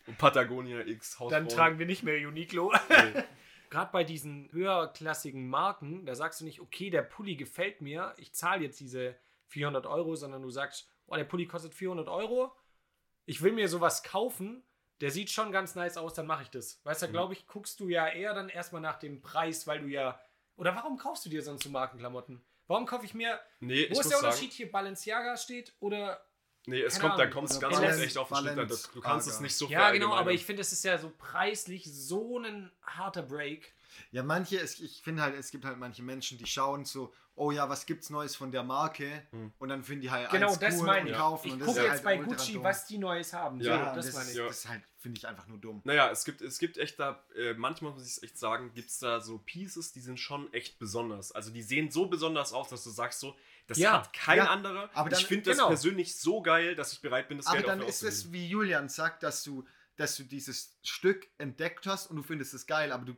Und Patagonia X, Hausfrauen. dann tragen wir nicht mehr Uniqlo. Nee. Gerade bei diesen höherklassigen Marken, da sagst du nicht, okay, der Pulli gefällt mir, ich zahle jetzt diese 400 Euro, sondern du sagst, oh, der Pulli kostet 400 Euro, ich will mir sowas kaufen, der sieht schon ganz nice aus, dann mache ich das. Weißt Mhm. du, glaube ich, guckst du ja eher dann erstmal nach dem Preis, weil du ja. Oder warum kaufst du dir sonst so Markenklamotten? Warum kaufe ich mir. Nee, ich Wo ist der sagen, Unterschied hier? Balenciaga steht oder. nee, es kommt, dann Ahnung. kommt es ganz oft echt auf den Schnitt. Das- Du kannst es nicht so Ja, genau, aber ich finde, es ist ja so preislich so ein harter Break. Ja, manche, es, ich finde halt, es gibt halt manche Menschen, die schauen so, oh ja, was gibt's Neues von der Marke? Hm. Und dann finden die halt Genau, eins das cool meine und ich. kaufen. Ich und das gucke jetzt halt bei Gucci, dumm. was die Neues haben. Ja, so, Ja, das, das, meine ich. Ja. das ist halt, finde ich einfach nur dumm. Naja, es gibt, es gibt echt da, äh, manchmal muss ich es echt sagen, gibt es da so Pieces, die sind schon echt besonders. Also die sehen so besonders aus, dass du sagst so, das Ja, hat kein ja, anderer. aber dann- ich finde das genau. persönlich so geil, dass ich bereit bin, das Aber Geld dann dafür ist es, wie Julian sagt, dass du, dass du dieses Stück entdeckt hast und du findest es geil, aber du,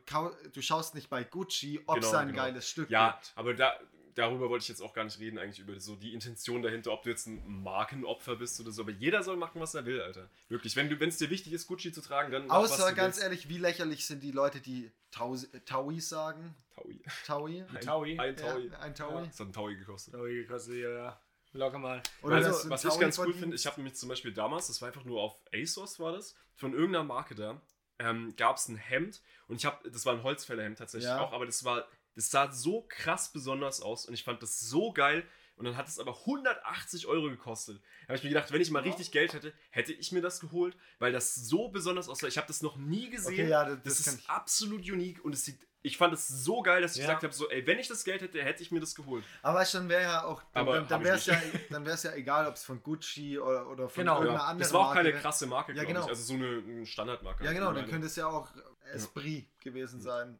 du schaust nicht bei Gucci, ob Genau, es ein genau. geiles Stück Ja, gibt. aber da, darüber wollte ich jetzt auch gar nicht reden, eigentlich über so die Intention dahinter, ob du jetzt ein Markenopfer bist oder so. Aber jeder soll machen, was er will, Alter. Wirklich, wenn du, wenn es dir wichtig ist, Gucci zu tragen, dann mach, was Außer du ganz willst. ehrlich, wie lächerlich sind die Leute, die Taus Taui sagen? Taui. Taui? Ein Taui. Ein Taui. Ja, ein Taui. Das hat ein Taui gekostet. Oh, hier kostet ja, ja. Locker mal. Oder ein was ich Taui ganz cool finde, ich habe nämlich zum Beispiel damals, das war einfach nur auf ASOS war das, von irgendeiner Marke da, ähm, gab es ein Hemd und ich habe, das war ein Holzfällerhemd tatsächlich Ja. auch, aber das war, das sah so krass besonders aus und ich fand das so geil und dann hat es aber 180 Euro gekostet. Da habe ich mir gedacht, wenn ich mal richtig Geld hätte, hätte ich mir das geholt, weil das so besonders aussah. Ich habe das noch nie gesehen. Okay, ja, das, das, das ist ich. absolut unique und es sieht, ich fand es so geil, dass ich Ja. gesagt habe, so, ey, wenn ich das Geld hätte, hätte ich mir das geholt. Aber dann wäre ja auch, dann, Aber dann, wäre es ja, dann wär's ja egal, ob es von Gucci oder, oder von Genau. irgendeiner Ja, anderen das war auch Marke keine wär. krasse Marke, Ja, genau. ich. Also so eine, eine Standardmarke. Ja, genau, dann könnte es ja auch Esprit gewesen sein.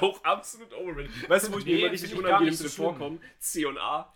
Auch absolut overrated. Weißt du, wo ich mir Nee, immer richtig unangenehm so drin vorkomme? C und A.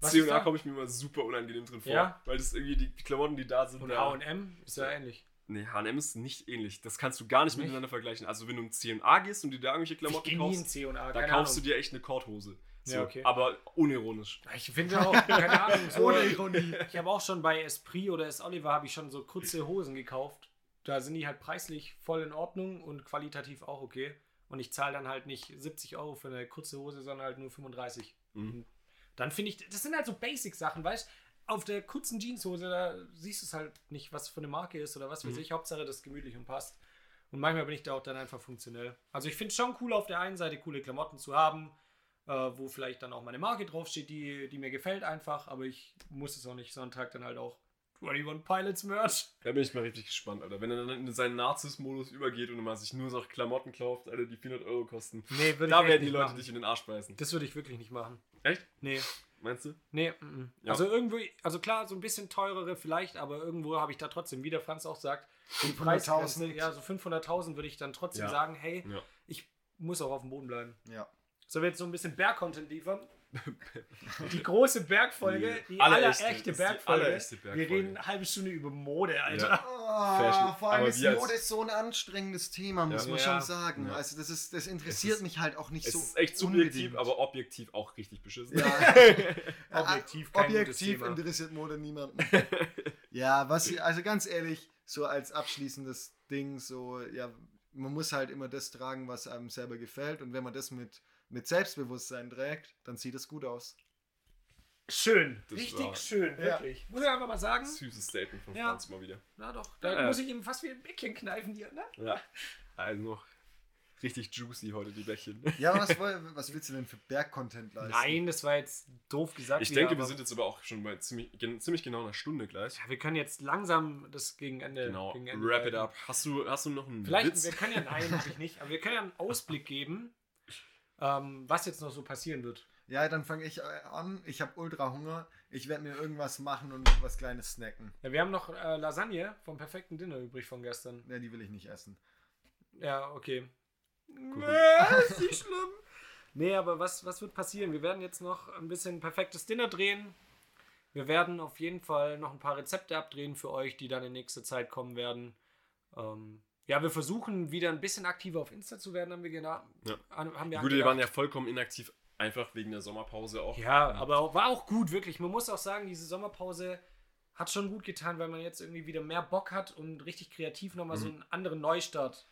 Was C und A komme ich mir immer super unangenehm drin vor. Ja? Weil das irgendwie die Klamotten, die da sind. Und HM ist ja ähnlich. Nee, HM ist nicht ähnlich. Das kannst du gar nicht, Nicht? miteinander vergleichen. Also, wenn du ein C und A gehst und dir da irgendwelche Klamotten in kaufst, C und A. da kaufst Ahnung. du dir echt eine Korthose. So, Ja, okay. Aber unironisch. Ich finde auch, keine Ahnung, so, Ohne Ironie. ich habe auch schon bei Esprit oder S. Oliver habe ich schon so kurze Hosen gekauft. Da sind die halt preislich voll in Ordnung und qualitativ auch okay. Und ich zahle dann halt nicht 70 Euro für eine kurze Hose, sondern halt nur 35. Mhm. Dann finde ich, das sind halt so Basic-Sachen, weißt Auf der kurzen Jeanshose, da siehst du es halt nicht, was für eine Marke ist oder was weiß Mhm. ich. Hauptsache, das ist gemütlich und passt. Und manchmal bin ich da auch dann einfach funktionell. Also ich finde es schon cool, auf der einen Seite coole Klamotten zu haben, äh, wo vielleicht dann auch meine Marke draufsteht, die, die mir gefällt einfach, aber ich muss es auch nicht Sonntag dann halt auch 21 Pilots Merch. Da bin ich mal richtig gespannt, Alter. Wenn er dann in seinen Nazis-Modus übergeht und man sich nur so Klamotten kauft, Alter, die 400 Euro kosten. Nee, würde Da ich werden die Leute machen. dich in den Arsch beißen. Das würde ich wirklich nicht machen. Echt? Nee, Meinst du? nee. mm, mm. Ja. Also irgendwie, also klar, so ein bisschen teurere vielleicht, aber irgendwo habe ich da trotzdem, wie der Franz auch sagt, den Preis, 500.000. ja, so 500.000 würde ich dann trotzdem Ja. sagen, hey, Ja. ich muss auch auf dem Boden bleiben. Ja. Sollen wir jetzt so ein bisschen Berg-Content liefern? Die große Bergfolge, Die die, allerechte- allerechte Bergfolge. allerechte Wir Bergfolge. reden eine halbe Stunde über Mode, Alter. Ja. Oh, vor allem ist wir Mode so ein anstrengendes Thema, muss Ja. man Ja. schon sagen. Ja. Also das ist, das interessiert ist- mich halt auch nicht Es so ist echt subjektiv, unbedingt. aber objektiv auch richtig beschissen. ja. Objektiv, objektiv Thema. interessiert Mode niemanden. ja, was also ganz ehrlich, so als abschließendes Ding, so ja, man muss halt immer das tragen, was einem selber gefällt und wenn man das mit mit Selbstbewusstsein trägt, dann sieht es gut aus. Schön. Das Richtig war- schön, Ja. wirklich. Muss ich einfach mal sagen. Süßes Statement von Ja. Franz mal wieder. Na doch, da Ja. muss ich ihm fast wie ein Bäckchen kneifen hier, ne? Ja. Also noch richtig juicy heute die Bäckchen. Ja, was, was willst du denn für Berg-Content leisten? Nein, das war jetzt doof gesagt. Ich wieder, denke, wir sind jetzt aber auch schon bei ziemlich, gen- ziemlich genau einer Stunde gleich. Ja, wir können jetzt langsam das gegen Ende. Genau, gegen Ende wrap it up. Hast du, hast du noch einen Vielleicht, Witz? wir können ja, nein, natürlich nicht, aber wir können ja einen Ausblick geben, ähm, was jetzt noch so passieren wird. Ja, dann fange ich äh, an. Ich habe ultra Hunger. Ich werde mir irgendwas machen und was Kleines snacken. Ja, wir haben noch äh, Lasagne vom perfekten Dinner übrig von gestern. Ja, die will ich nicht essen. Ja, okay. Nee, ist nicht schlimm. Nee, aber was, was wird passieren? Wir werden jetzt noch ein bisschen perfektes Dinner drehen. Wir werden auf jeden Fall noch ein paar Rezepte abdrehen für euch, die dann in nächster Zeit kommen werden. Ähm, ja, wir versuchen wieder ein bisschen aktiver auf Insta zu werden, haben wir, genau, Ja. haben wir Gut, wir waren ja vollkommen inaktiv, einfach wegen der Sommerpause auch. Ja, aber auch- war auch gut, wirklich. Man muss auch sagen, diese Sommerpause hat schon gut getan, weil man jetzt irgendwie wieder mehr Bock hat und richtig kreativ nochmal so einen anderen Neustart,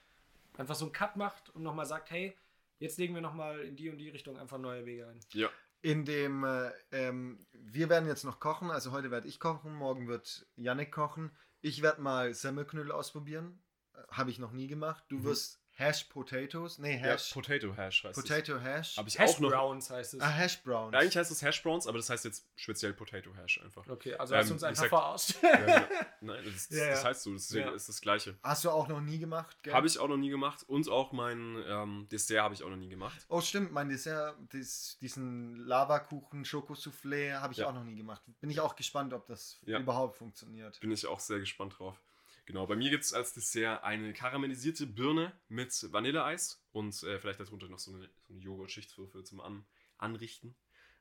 einfach so einen Cut macht und nochmal sagt, hey, jetzt legen wir nochmal in die und die Richtung einfach neue Wege ein. Ja. In dem, äh, ähm, wir werden jetzt noch kochen. Also heute werde ich kochen, morgen wird Yannick kochen. Ich werde mal Semmelknödel ausprobieren. Habe ich noch nie gemacht. Du Mhm. wirst Hash Potatoes. Nee, Ja, Hash. Potato Hash heißt es. Potato Hash. Habe ich Hash auch noch. Browns heißt es. Ah, Hash Browns. Ja, eigentlich heißt es Hash Browns, aber das heißt jetzt speziell Potato Hash einfach. Okay, also Ähm, hast du uns wie einfach verarscht. Ja, Nein, das, Ja, ja. das heißt so, das ist, Ja. ist das Gleiche. Hast du auch noch nie gemacht, gell? Habe ich auch noch nie gemacht und auch mein ähm, Dessert habe ich auch noch nie gemacht. Oh, stimmt, mein Dessert, dies, diesen Lavakuchen, Schokosoufflé habe ich Ja. auch noch nie gemacht. Bin ich auch gespannt, ob das Ja. überhaupt funktioniert. Bin ich auch sehr gespannt drauf. Genau, bei mir gibt es als Dessert eine karamellisierte Birne mit Vanilleeis und äh, vielleicht darunter noch so eine, so eine Joghurtschicht für, für zum An Anrichten.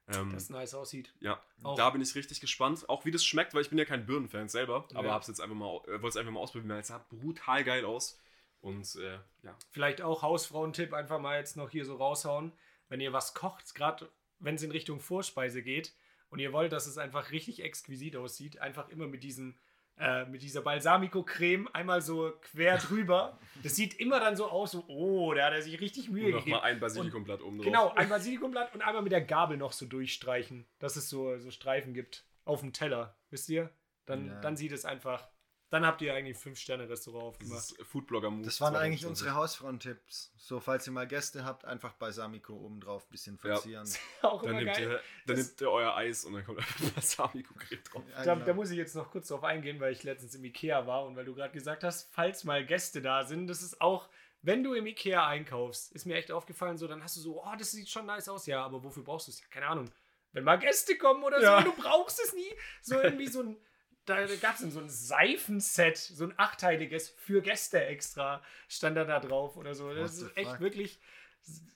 Ähm, Das nice aussieht. ja, Auch. da bin ich richtig gespannt. Auch wie das schmeckt, weil ich bin ja kein Birnenfan selber, aber Ja. hab's jetzt einfach mal, äh, wollte es einfach mal ausprobieren, es sah brutal geil aus. Und äh, ja, Vielleicht auch Hausfrauentipp einfach mal jetzt noch hier so raushauen. Wenn ihr was kocht, gerade wenn es in Richtung Vorspeise geht und ihr wollt, dass es einfach richtig exquisit aussieht, einfach immer mit diesem äh, mit dieser Balsamico-Creme einmal so quer drüber. Das sieht immer dann so aus, so, oh, da hat er sich richtig Mühe und gegeben. nochmal ein Basilikumblatt oben drauf. Genau, ein Basilikumblatt und einmal mit der Gabel noch so durchstreichen, dass es so, so Streifen gibt auf dem Teller. Wisst ihr? Dann, Ja. dann sieht es einfach. Dann habt ihr eigentlich ein Fünf-Sterne-Restaurant aufgemacht. Dieses Foodblogger-Move. Das waren eigentlich 2020. unsere Hausfrauentipps. So, falls ihr mal Gäste habt, einfach Balsamico oben drauf ein bisschen Ja. verzieren. Auch Dann immer nehmt, geil. ihr, dann nehmt ihr euer Eis und dann kommt einfach Balsamico-Creme drauf. Ja, Da, genau. da muss ich jetzt noch kurz drauf eingehen, weil ich letztens im Ikea war und weil du gerade gesagt hast, falls mal Gäste da sind, das ist auch, wenn du im Ikea einkaufst, ist mir echt aufgefallen, so, dann hast du so, oh, das sieht schon nice aus, ja, aber wofür brauchst du es? Ja, keine Ahnung. Wenn mal Gäste kommen oder Ja. so, du brauchst es nie. So irgendwie so ein, da, gab es so ein Seifenset, so ein achteiliges für Gäste extra, stand da da drauf oder so. Das ist echt fuck? wirklich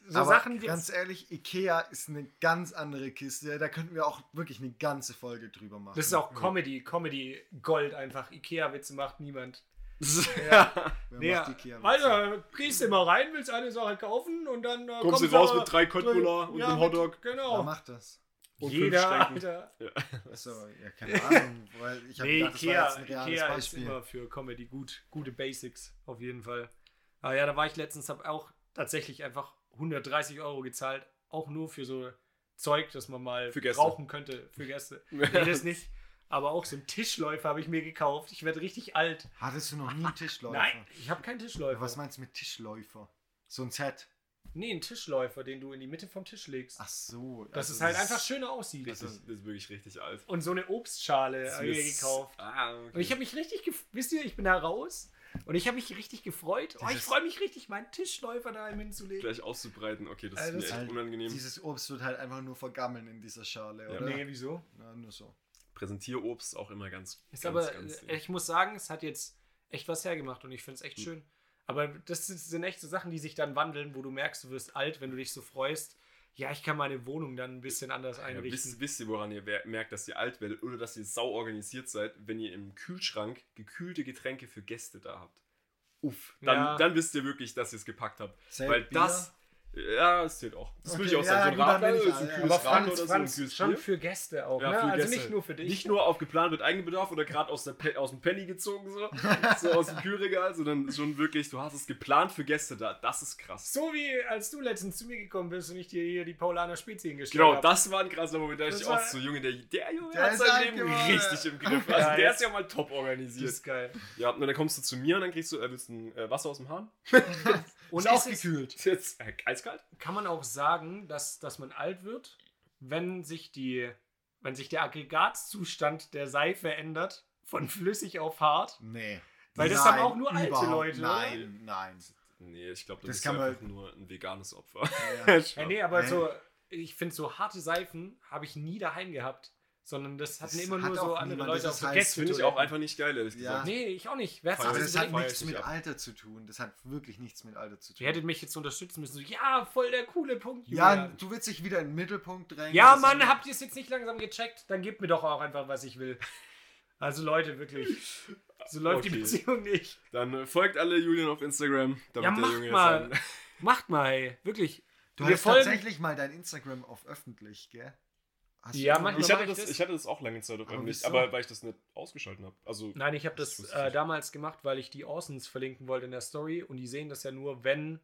so Aber Sachen ganz ehrlich, Ikea ist eine ganz andere Kiste. Da könnten wir auch wirklich eine ganze Folge drüber machen. Das ist auch Comedy, Comedy Gold einfach. Ikea-Witze macht niemand. Wer Nee, macht Ikea? Alter, gehst du mal rein, willst eine Sache kaufen und dann äh, Kommst du raus aber- mit drei Köttbullar und einem Hotdog? Mit, Wer genau. macht das? Und Jeder, fünf Schränken. Alter. Achso, ja, keine Ahnung. Weil ich habe Nee, gedacht, das war Ikea, jetzt ein reales Ikea ist Beispiel. immer für Comedy gut. Gute Basics, auf jeden Fall. Aber ja, da war ich letztens, habe auch tatsächlich einfach 130 Euro gezahlt. Auch nur für so Zeug, das man mal Für Gäste. brauchen könnte. Für Gäste. Nee, das nicht. Aber auch so einen Tischläufer habe ich mir gekauft. Ich werde richtig alt. Hattest du noch nie einen Tischläufer? Nein, ich habe keinen Tischläufer. Was meinst du mit Tischläufer? So ein Set. Nee, einen Tischläufer, den du in die Mitte vom Tisch legst. Ach so. dass also es halt einfach schöner aussieht. Das ist, das ist wirklich richtig alt. Und so eine Obstschale ist- gekauft. Ah, okay. Und ich habe mich richtig, gef- wisst ihr, ich bin da raus und ich habe mich richtig gefreut. Oh, ich freue mich richtig, meinen Tischläufer da hinzulegen. gleich auszubreiten. Okay, das Also ist mir echt Halt, unangenehm. Dieses Obst wird halt einfach nur vergammeln in dieser Schale, Ja. oder? Nee, wieso? Na, nur so. Präsentierobst auch immer ganz. Ist ganz, aber, ganz äh, ich muss sagen, es hat jetzt echt was hergemacht und ich finde es echt schön. Aber das sind- echt so Sachen, die sich dann wandeln, wo du merkst, du wirst alt, wenn du dich so freust. Ja, ich kann meine Wohnung dann ein bisschen anders Ja, einrichten. wisst, wisst ihr, woran ihr merkt, dass ihr alt werdet oder dass ihr sau organisiert seid, wenn ihr im Kühlschrank gekühlte Getränke für Gäste da habt? Uff, dann, Ja. dann wisst ihr wirklich, dass ihr es gepackt habt. Zählt Weil Bier? das, ja, das zählt auch. Das würde ich Okay, auch sagen. ja, so ein Radler, so ein kühles Aber Radler oder so, ein kühles schon für Gäste auch. Ja, ne? für Also Gäste. nicht nur für dich. Nicht nur auf geplant mit Eigenbedarf oder gerade aus, aus dem Penny gezogen, so, so aus dem Kühlregal, sondern schon wirklich, du hast es geplant für Gäste da. Das ist krass. So wie als du letztens zu mir gekommen bist und ich dir hier die Paulaner Spezi hingestellt Genau, habe. das war ein krasser Moment. Da Das dachte ich auch so, Junge, der, der Junge Der hat sein Leben geworden. richtig im Griff. Also Ja, der ist ja mal top Das organisiert. ist geil. Ja, und dann kommst du zu mir und dann kriegst du, äh, willst du ein äh, Wasser aus dem Hahn? Und ist auch ist es- gekühlt. Ist jetzt äh, eiskalt? kann man auch sagen, dass, dass man alt wird, wenn sich die, wenn sich der Aggregatzustand der Seife ändert, von flüssig auf hart. Nee. Weil das haben auch nur alte Leute, oder? Nein, nein. Nee, ich glaube, Das kann man- einfach nur ein veganes Opfer. Ja. Ja, nee, aber Nee. so, ich finde, so harte Seifen habe ich nie daheim gehabt. Sondern das hatten Das immer hat nur so andere niemand, Leute das auf so finde ich auch einfach nicht geil, ehrlich Ja. gesagt. Nee, ich auch nicht. Wer Aber das hat nichts ich mit ab. Alter zu tun. Das hat wirklich nichts mit Alter zu tun. Ihr hättet mich jetzt unterstützen müssen. So, ja, voll der coole Punkt. ja, Julian. du willst dich wieder in den Mittelpunkt drängen. Ja, Mann, habt ihr es jetzt nicht langsam gecheckt? Dann gebt mir doch auch einfach, was ich will. Also Leute, wirklich. So läuft die Okay. Beziehung nicht. Dann äh, folgt alle Julian auf Instagram, damit Ja, der macht Junge jetzt mal. einen- Macht mal, ey. Wirklich. Du Wir hast folgen- tatsächlich mal dein Instagram auf öffentlich, gell? Hast Ja, manchmal Ich hatte, das, das? ich hatte das auch lange Zeit auf Aber wieso? aber weil ich das nicht ausgeschalten habe. Also, Nein, ich habe das ich äh, nicht. damals gemacht, weil ich die Orsons verlinken wollte in der Story und die sehen das ja nur, wenn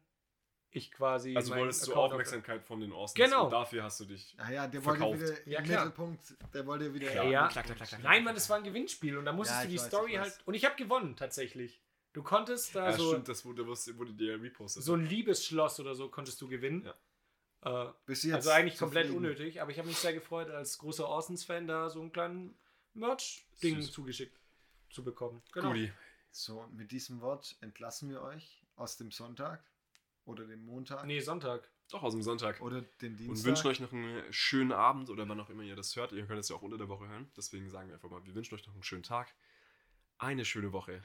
ich quasi. Also wolltest du Aufmerksamkeit von den Austins Genau. und dafür hast du dich. Ah ja, der Verkauft. wollte wieder Ja, klar. Mittelpunkt, der wollte wieder. Ja, ja. Klack, klack, klack. Nein, Mann, es war ein Gewinnspiel und da musstest Ja, du die weiß, Story halt. Und ich habe gewonnen, tatsächlich. Du konntest da Ja, so, stimmt, das wurde, das wurde dir repostet. so ein Liebesschloss oder so konntest du gewinnen. Jetzt also eigentlich komplett zufrieden? unnötig, aber ich habe mich sehr gefreut, als großer Orsons-Fan da so einen kleinen Merch-Ding zugeschickt zu bekommen. Genau. Guti. So, und mit diesem Wort entlassen wir euch aus dem Sonntag oder dem Montag Nee, Sonntag. Doch aus dem Sonntag. oder den Dienstag. Und wünschen euch noch einen schönen Abend oder wann auch immer ihr das hört. Ihr könnt es ja auch unter der Woche hören. Deswegen sagen wir einfach mal, wir wünschen euch noch einen schönen Tag, eine schöne Woche.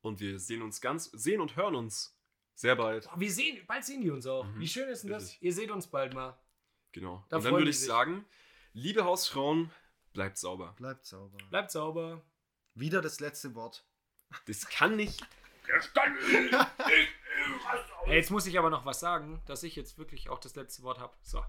Und wir sehen uns ganz, sehen und hören uns sehr bald. Boah, wir sehen, bald sehen die uns auch. Mhm, Wie schön ist denn das? richtig. Ihr seht uns bald mal. Genau. Da und dann würde ich sich. sagen, liebe Hausfrauen, bleibt sauber. Bleibt sauber. Bleibt sauber. Wieder das letzte Wort. Das kann nicht. Hey, jetzt muss ich aber noch was sagen, dass ich jetzt wirklich auch das letzte Wort habe. So.